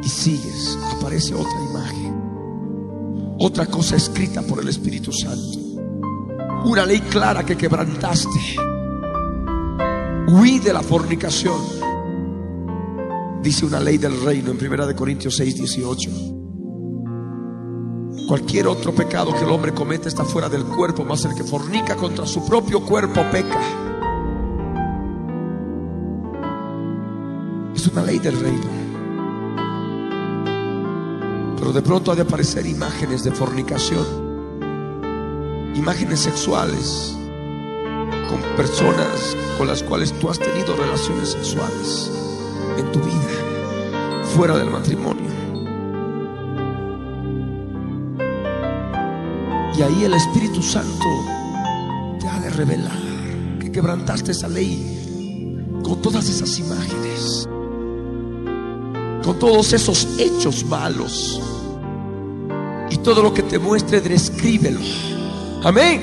Y sigues, aparece otra imagen. Otra cosa escrita por el Espíritu Santo. Una ley clara que quebrantaste. Huí de la fornicación. Dice una ley del reino en 1 Corintios 6, 18. Cualquier otro pecado que el hombre comete está fuera del cuerpo, más el que fornica contra su propio cuerpo peca. Es una ley del reino. Pero de pronto ha de aparecer imágenes de fornicación, imágenes sexuales con personas con las cuales tú has tenido relaciones sexuales en tu vida, fuera del matrimonio. Y ahí el Espíritu Santo te ha de revelar que quebrantaste esa ley con todas esas imágenes, con todos esos hechos malos. Todo lo que te muestre, descríbelo. Amén.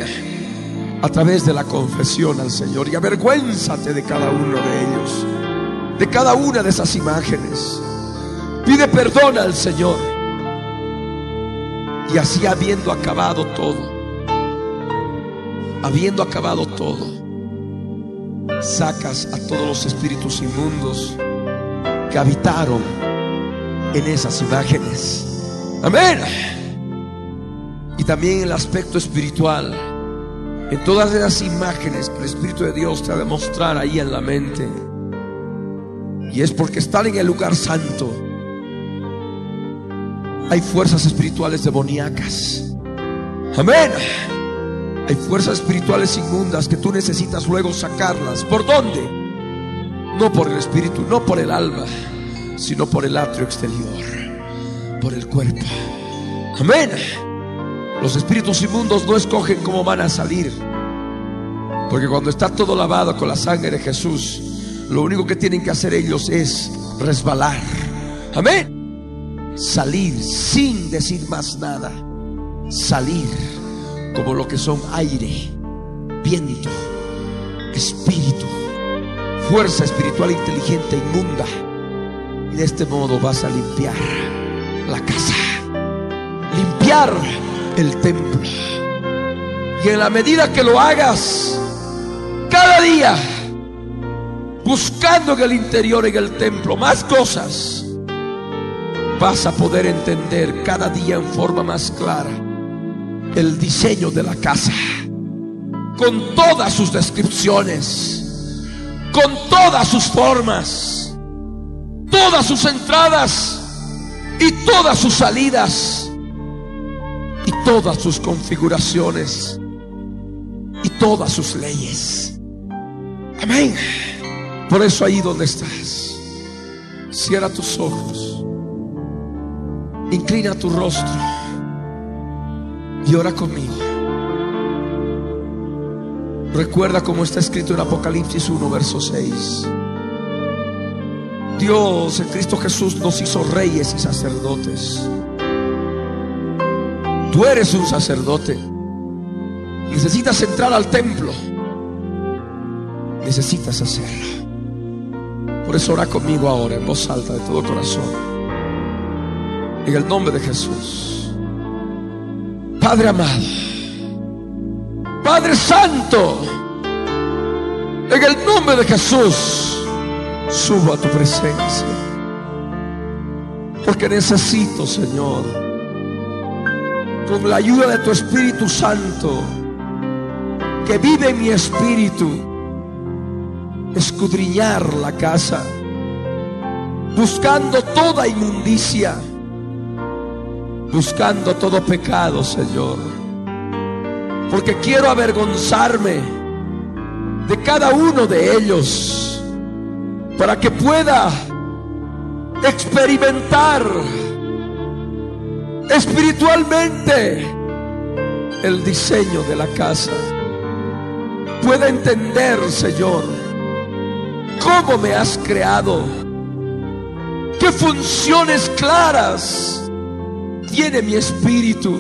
A través de la confesión al Señor. Y avergüénzate de cada uno de ellos. De cada una de esas imágenes. Pide perdón al Señor. Y así habiendo acabado todo, habiendo acabado todo, sacas a todos los espíritus inmundos que habitaron en esas imágenes. Amén. Y también en el aspecto espiritual, en todas esas imágenes que el Espíritu de Dios te ha de mostrar ahí en la mente. Y es porque están en el lugar santo hay fuerzas espirituales demoníacas. Amén. Hay fuerzas espirituales inmundas que tú necesitas luego sacarlas. ¿Por dónde? No por el espíritu, no por el alma, sino por el atrio exterior, por el cuerpo. Amén. Los espíritus inmundos no escogen cómo van a salir. Porque cuando está todo lavado con la sangre de Jesús, lo único que tienen que hacer ellos es resbalar. Amén salir sin decir más nada, salir como lo que son aire, viento, espíritu, fuerza espiritual inteligente inmunda. Y de este modo vas a limpiar la casa, limpiar el templo. Y en la medida que lo hagas, cada día, buscando en el interior, en el templo, más cosas vas a poder entender cada día en forma más clara el diseño de la casa, con todas sus descripciones, con todas sus formas, todas sus entradas y todas sus salidas todas sus configuraciones y todas sus leyes. Amén. Por eso ahí donde estás, cierra tus ojos. Inclina tu rostro y ora conmigo. Recuerda como está escrito en Apocalipsis 1, verso 6. Dios en Cristo Jesús nos hizo reyes y sacerdotes. Tú eres un sacerdote. Necesitas entrar al templo. Necesitas hacerlo. Por eso ora conmigo ahora en voz alta de todo corazón. En el nombre de Jesús. Padre amado. Padre Santo. En el nombre de Jesús. Subo a tu presencia. Porque necesito, Señor, con la ayuda de tu Espíritu Santo, que vive en mi espíritu, escudriñar la casa, buscando toda inmundicia buscando todo pecado, Señor. Porque quiero avergonzarme de cada uno de ellos para que pueda experimentar espiritualmente el diseño de la casa. Pueda entender, Señor, cómo me has creado ¿Qué funciones claras tiene mi espíritu?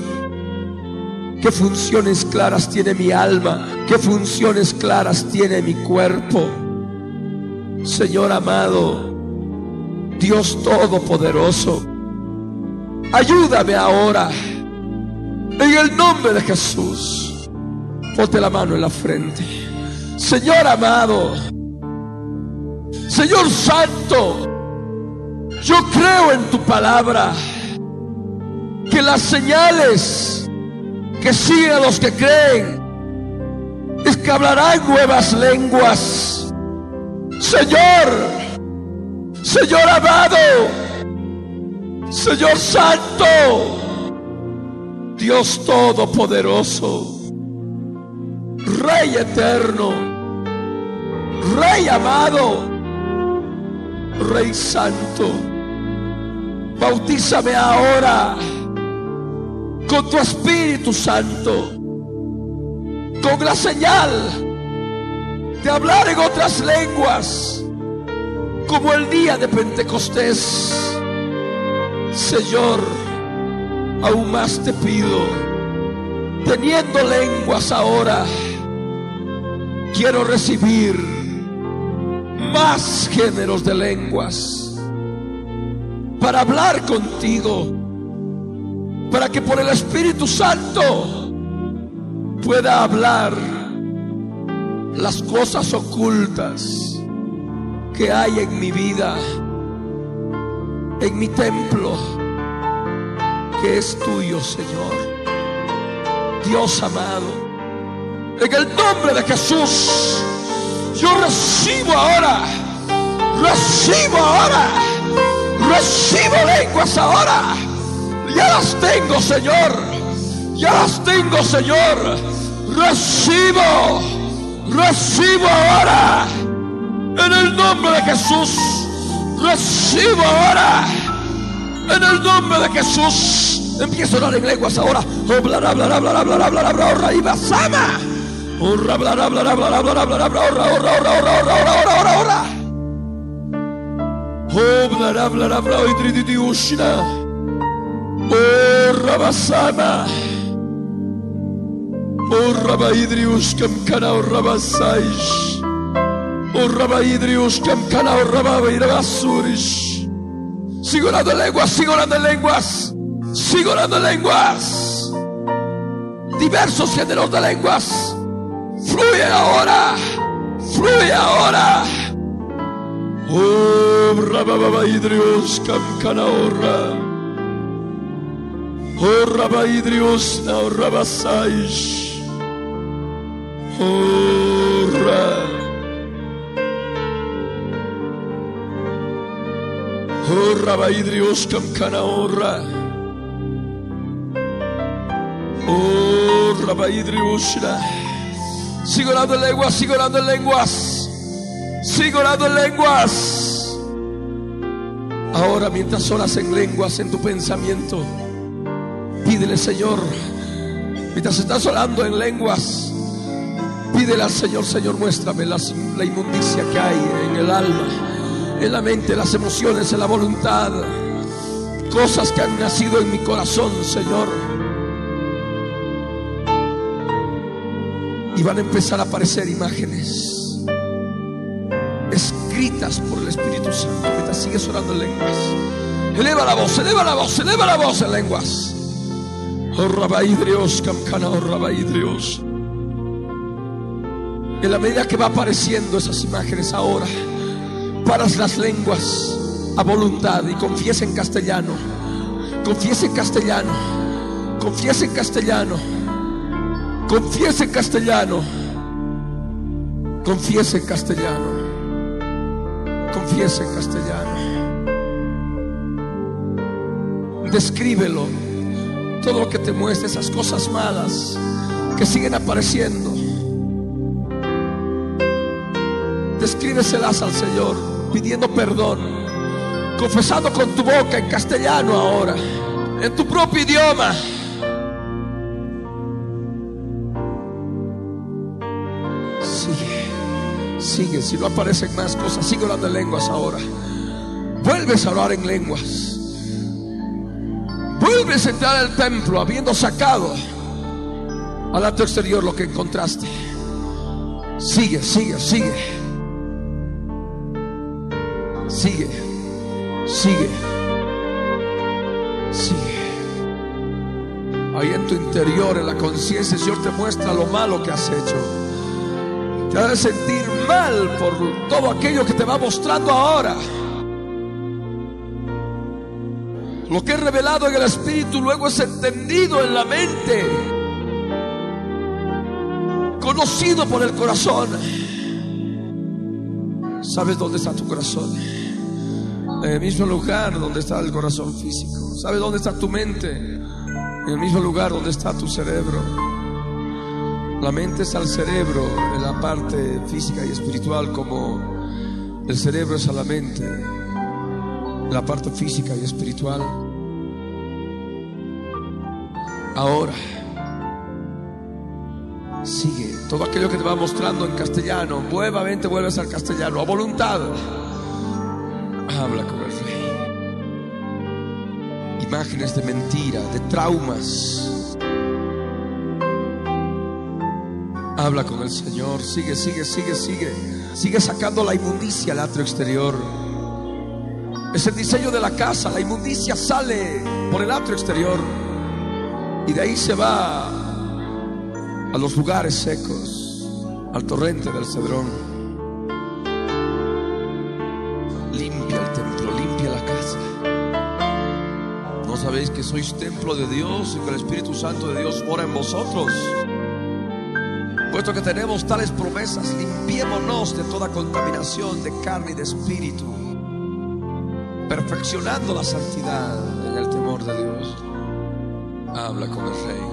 ¿Qué funciones claras tiene mi alma? ¿Qué funciones claras tiene mi cuerpo? Señor amado, Dios Todopoderoso, ayúdame ahora. En el nombre de Jesús, ponte la mano en la frente. Señor amado, Señor Santo, yo creo en tu palabra que las señales que siguen a los que creen es que hablarán nuevas lenguas. Señor, Señor amado, Señor Santo, Dios Todopoderoso, Rey eterno, Rey amado, Rey Santo, bautízame ahora con tu Espíritu Santo, con la señal de hablar en otras lenguas, como el día de Pentecostés. Señor, aún más te pido, teniendo lenguas ahora, quiero recibir más géneros de lenguas para hablar contigo, para que por el Espíritu Santo pueda hablar las cosas ocultas que hay en mi vida, en mi templo, que es tuyo, Señor. Dios amado, en el nombre de Jesús, yo recibo ahora, recibo ahora, recibo lenguas ahora. Ya las tengo, Señor. Ya las tengo, Señor. Recibo, recibo ahora. En el nombre de Jesús, recibo ahora. En el nombre de Jesús, empiezo a hablar en lenguas ahora. Hablar, hablar, hablar, hablar, hablar, hablar, y basama. Hablar, hablar, hablar, hablar, hablar, hablar. Hablar, hablar, hablar, y triditi ushna. Ora, basama. Ora, baidrius, kamkana, ora, basaish. Sigo orando en lenguas, sigo orando en lenguas, sigo orando en lenguas. Diversos géneros de lenguas. Fluye ahora, fluye ahora. Oh, Rababaidrios, Kamkanaora. Oh, Rabaidrios, Naorabasaish. Oh, Ra. Oh, Rabaidrios, Kamkanaora. Oh, Rabaidrios, Sigo orando en lenguas, sigo orando en lenguas. Sigo orando en lenguas. Ahora mientras oras en lenguas en tu pensamiento, pídele Señor, mientras estás orando en lenguas, pídele al Señor, Señor, muéstrame la inmundicia que hay en el alma, en la mente, las emociones, en la voluntad, cosas que han nacido en mi corazón, Señor. Y van a empezar a aparecer imágenes escritas por el Espíritu Santo mientras sigues orando en lenguas. Eleva la voz, eleva la voz, eleva la voz en lenguas. Oh oh. En la medida que va apareciendo esas imágenes ahora, paras las lenguas a voluntad y confiesa en castellano. Confiesa en castellano. Confiesa en castellano. Confiesa en castellano. Confiesa en castellano. Confiesa en castellano. Descríbelo. Todo lo que te muestre, esas cosas malas que siguen apareciendo. Descríbeselas al Señor, pidiendo perdón, confesando con tu boca en castellano ahora, en tu propio idioma. Sigue, sigue, si no aparecen más cosas, sigue orando en lenguas ahora. vuelves a hablar en lenguas. Vuelves a entrar al templo habiendo sacado al acto exterior lo que encontraste. Sigue, sigue, sigue. Sigue, sigue, sigue. Ahí en tu interior, en la conciencia, el Señor te muestra lo malo que has hecho. Te de sentir mal por todo aquello que te va mostrando ahora. Lo que es revelado en el Espíritu luego es entendido en la mente, conocido por el corazón. ¿Sabes dónde está tu corazón? En el mismo lugar donde está el corazón físico. ¿Sabes dónde está tu mente? En el mismo lugar donde está tu cerebro. La mente es al cerebro en la parte física y espiritual como el cerebro es a la mente en la parte física y espiritual. Ahora, sigue todo aquello que te va mostrando en castellano, nuevamente vuelves al castellano, a voluntad. Imágenes de mentira, de traumas. Habla con el Señor, sigue, sigue, sigue, sigue. Sigue sacando la inmundicia al atrio exterior. Es el diseño de la casa, la inmundicia sale por el atrio exterior. Y de ahí se va a los lugares secos, al torrente del Cedrón. Sois templo de Dios y que el Espíritu Santo de Dios mora en vosotros? Puesto que tenemos tales promesas, limpiémonos de toda contaminación de carne y de espíritu, perfeccionando la santidad en el temor de Dios. Habla con el rey.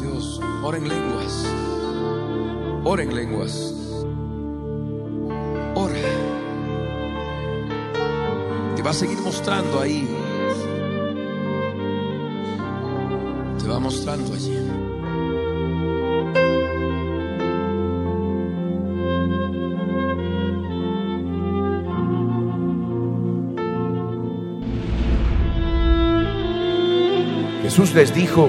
Dios. Ora en lenguas. Ora en lenguas. Ora. Te va a seguir mostrando ahí. Te va mostrando allí. Jesús les dijo,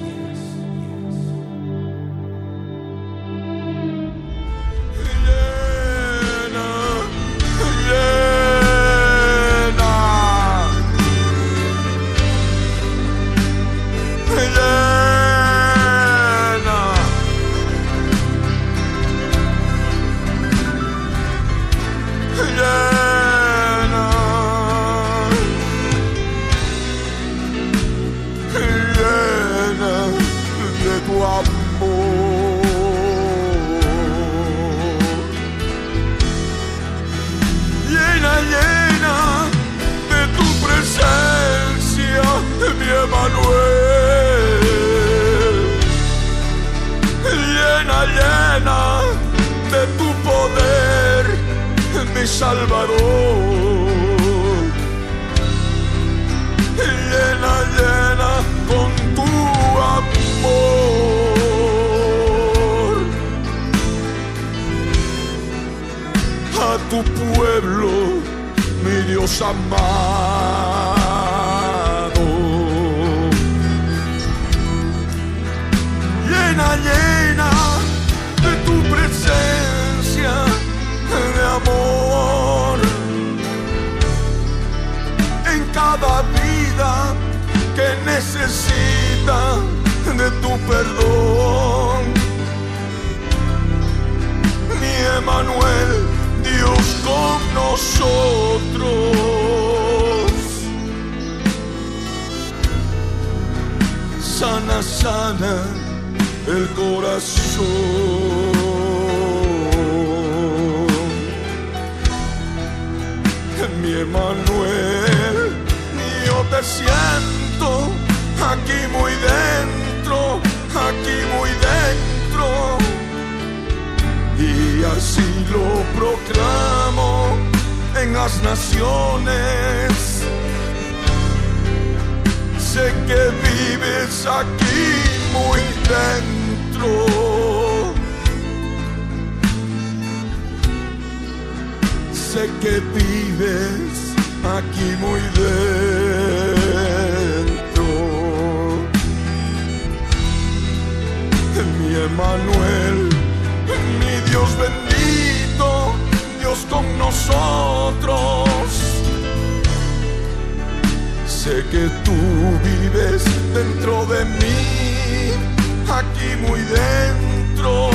Aquí muy dentro.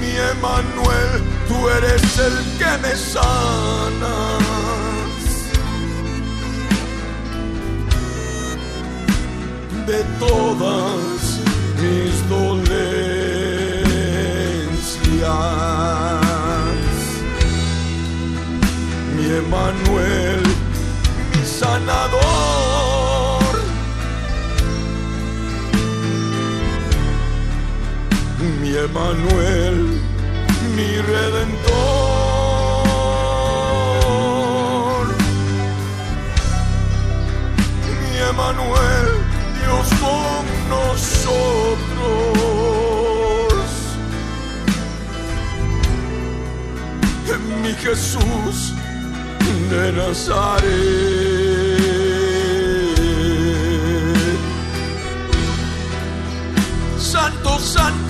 Mi Emanuel, tú eres el que me sanas de todas mis dolencias. Mi Emanuel, mi sanador. Emanuel, mi redentor. Mi Emanuel, Dios con nosotros. Mi Jesús de Nazaret. Santo, santo,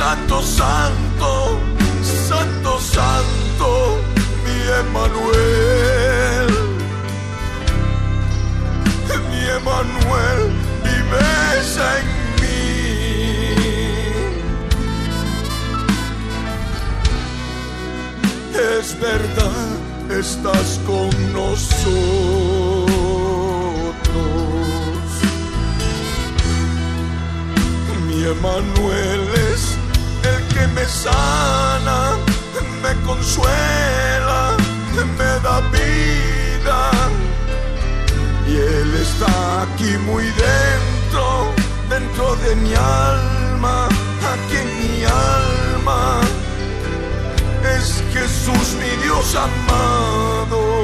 Santo, santo, santo, santo, mi Emanuel. Mi Emanuel, vives en mí. Es verdad, estás con nosotros. Mi Emanuel me sana, me consuela, me da vida. Y Él está aquí muy dentro, dentro de mi alma, aquí en mi alma es Jesús mi Dios amado.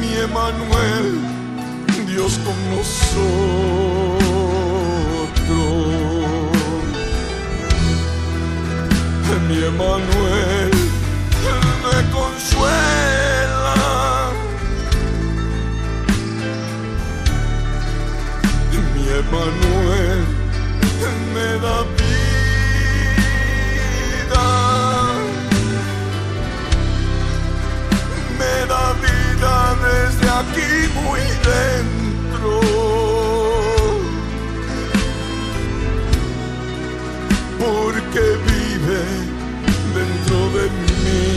Mi Emanuel, Dios con nosotros. Mi Emanuel, me consuela. Mi Emanuel me da vida, me da vida desde aquí muy dentro. Dentro de mí.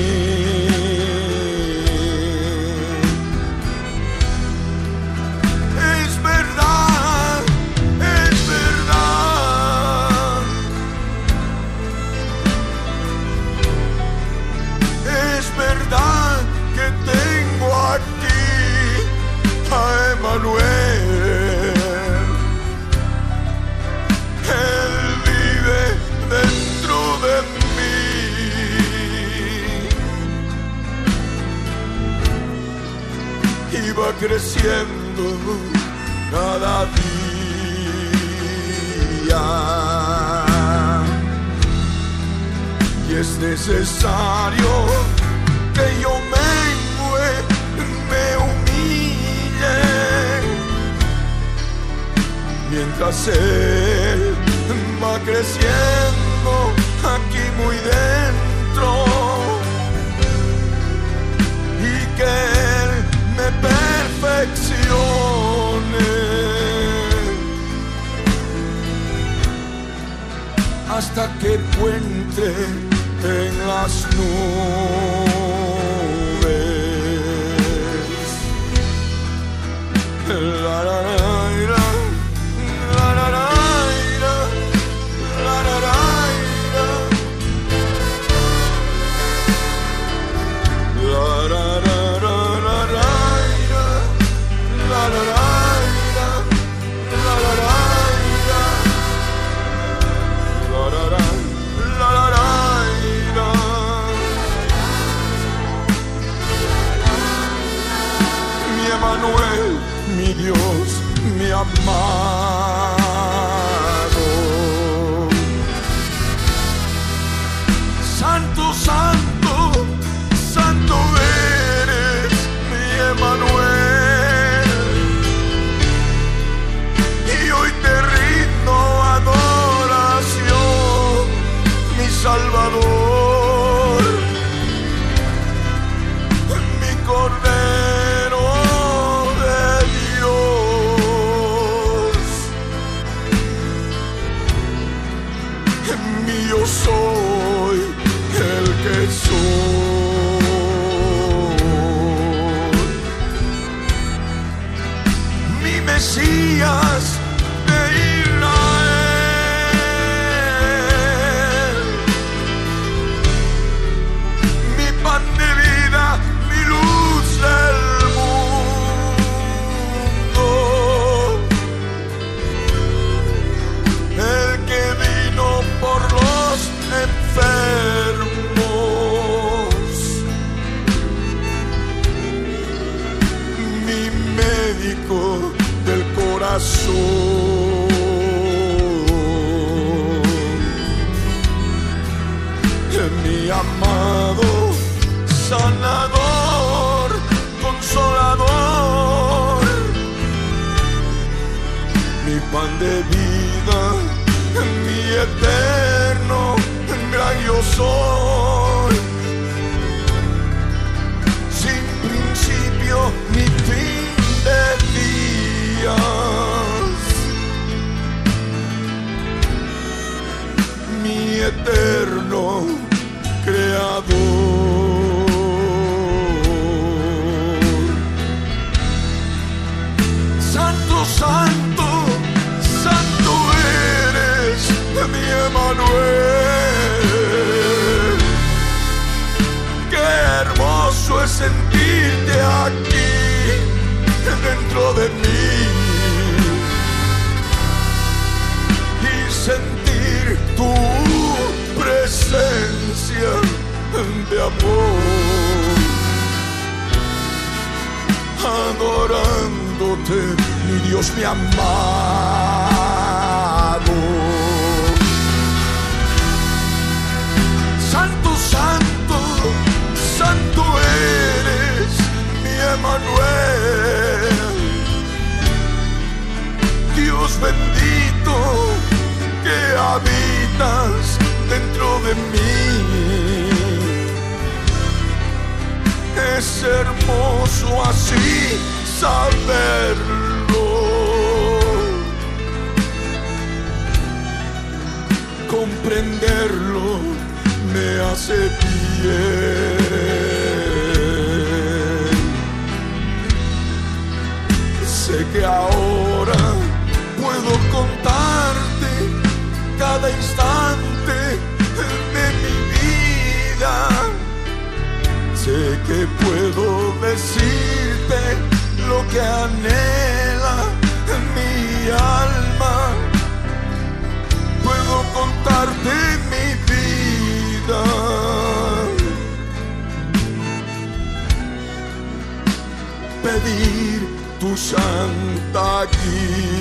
pedir tu santa guía.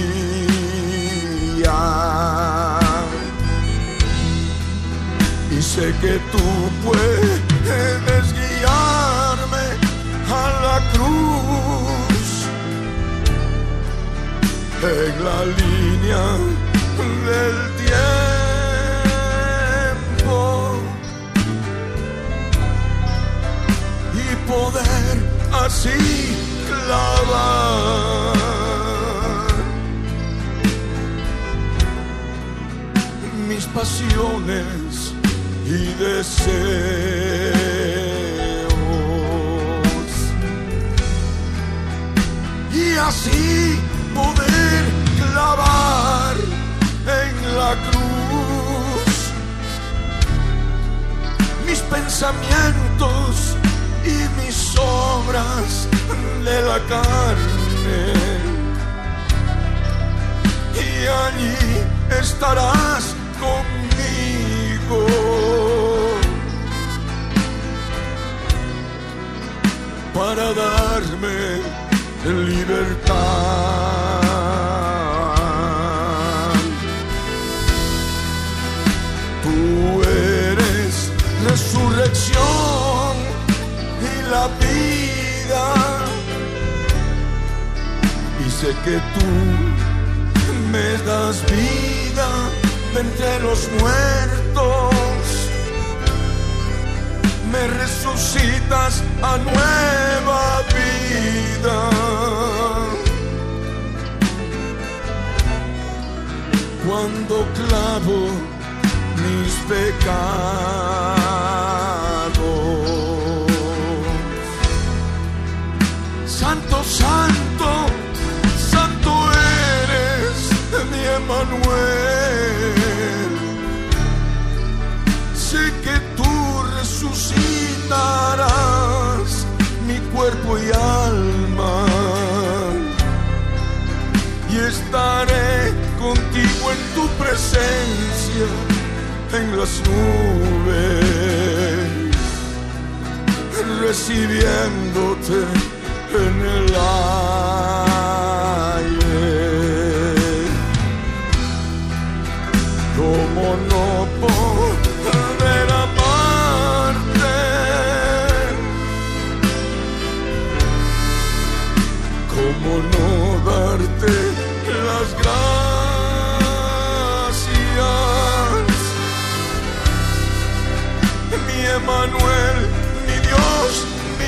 Y sé que tú puedes guiarme a la cruz en la línea del tiempo y poder así hablaban mis pasiones y deseos. Y así poder clavar en la cruz mis pensamientos mis obras de la carne. Y allí estarás conmigo. Para darme libertad. Sé que tú me das vida entre los muertos. Me resucitas a nueva vida. Cuando clavo mis pecados. Santo, santo mi Emanuel. Sé que tú resucitarás mi cuerpo y alma. Y estaré contigo en tu presencia en las nubes, recibiéndote en el aire.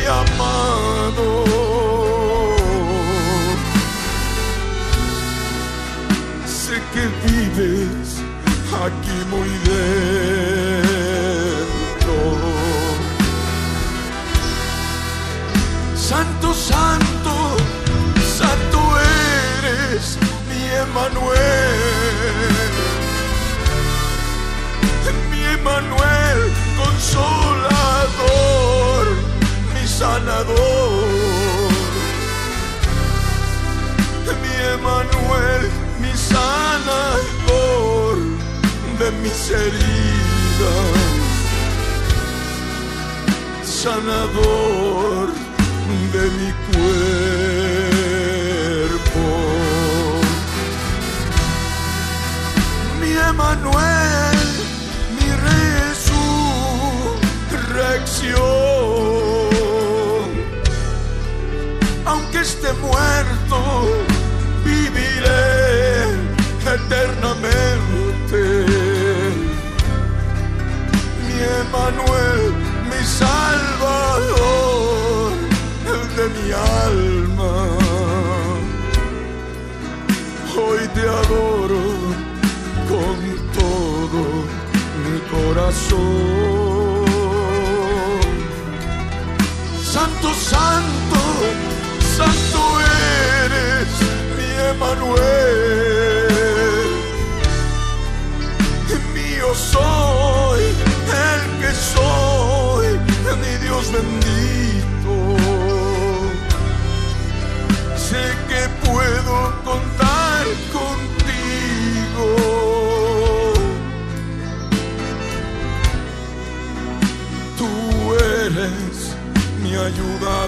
Amado. Sé que vives aquí muy dentro. Santo, santo, santo eres mi Emanuel. Mi Emanuel, consolador, mi sanador. Mi Emanuel, mi sanador de mis heridas. Sanador de mi cuerpo. Esté muerto, viviré eternamente. Mi Emanuel, mi Salvador de mi alma. Hoy te adoro con todo mi corazón. Santo, santo Emanuel. Mío soy el que soy, mi Dios bendito. Sé que puedo contar contigo. Tú eres mi ayudador.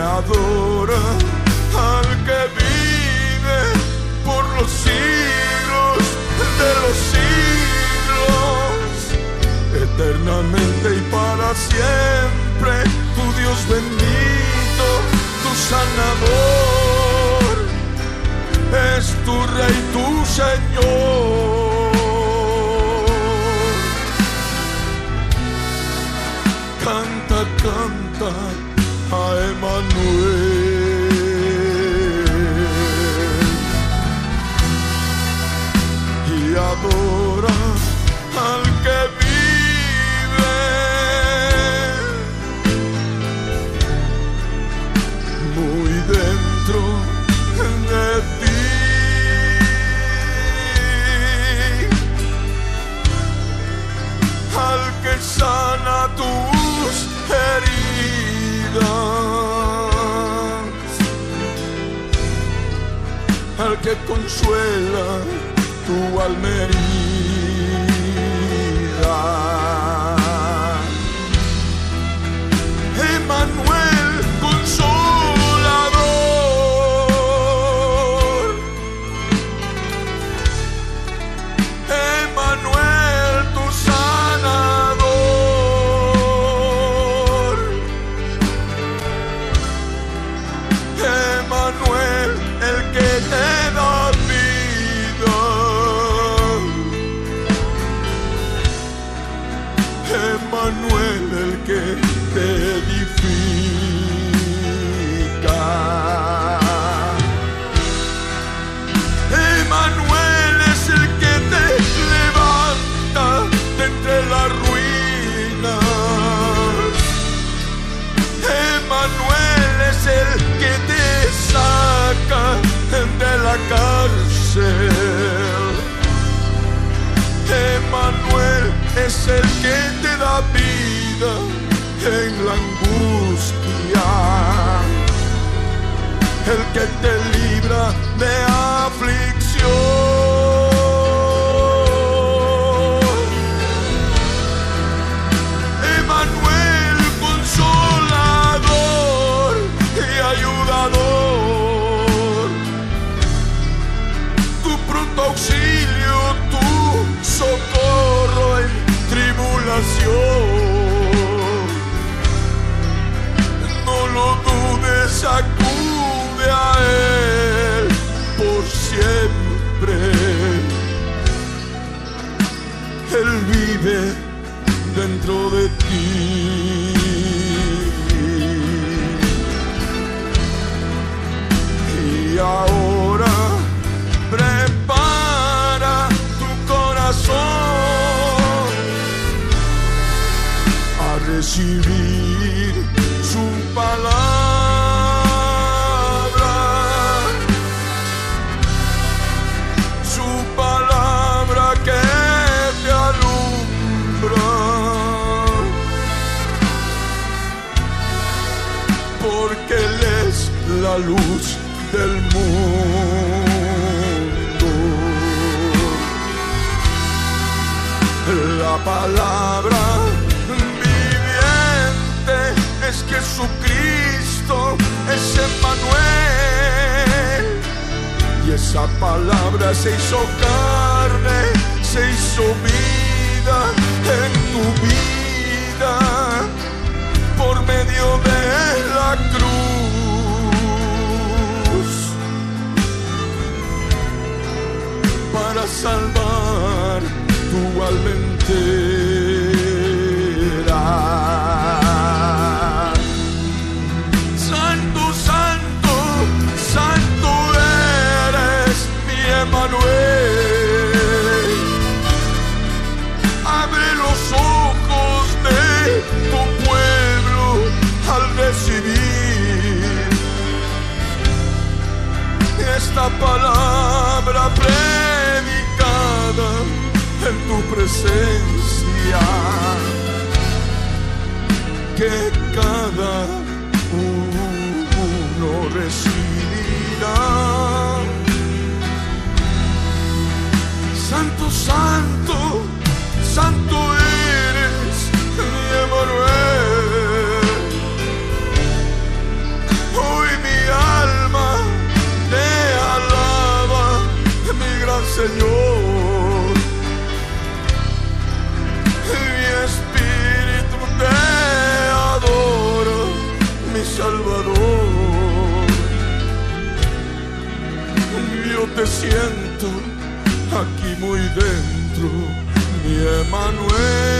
Adora al que vive por los siglos de los siglos, eternamente y para siempre, tu Dios bendito, tu sanador, es tu rey, tu Señor. Canta, canta Emanuel y adora que consuela tu alma en la angustia. El que te libra de dudes, acude a Él por siempre. Él vive dentro de ti. Es Emmanuel. Y esa palabra se hizo carne, se hizo vida en tu vida por medio de la cruz. para salvar tu alma entera. Esta palabra predicada en tu presencia, que cada uno recibirá. Santo, santo, santo eres Señor. Mi espíritu te adora, mi Salvador. Yo te siento aquí muy dentro, mi Emanuel.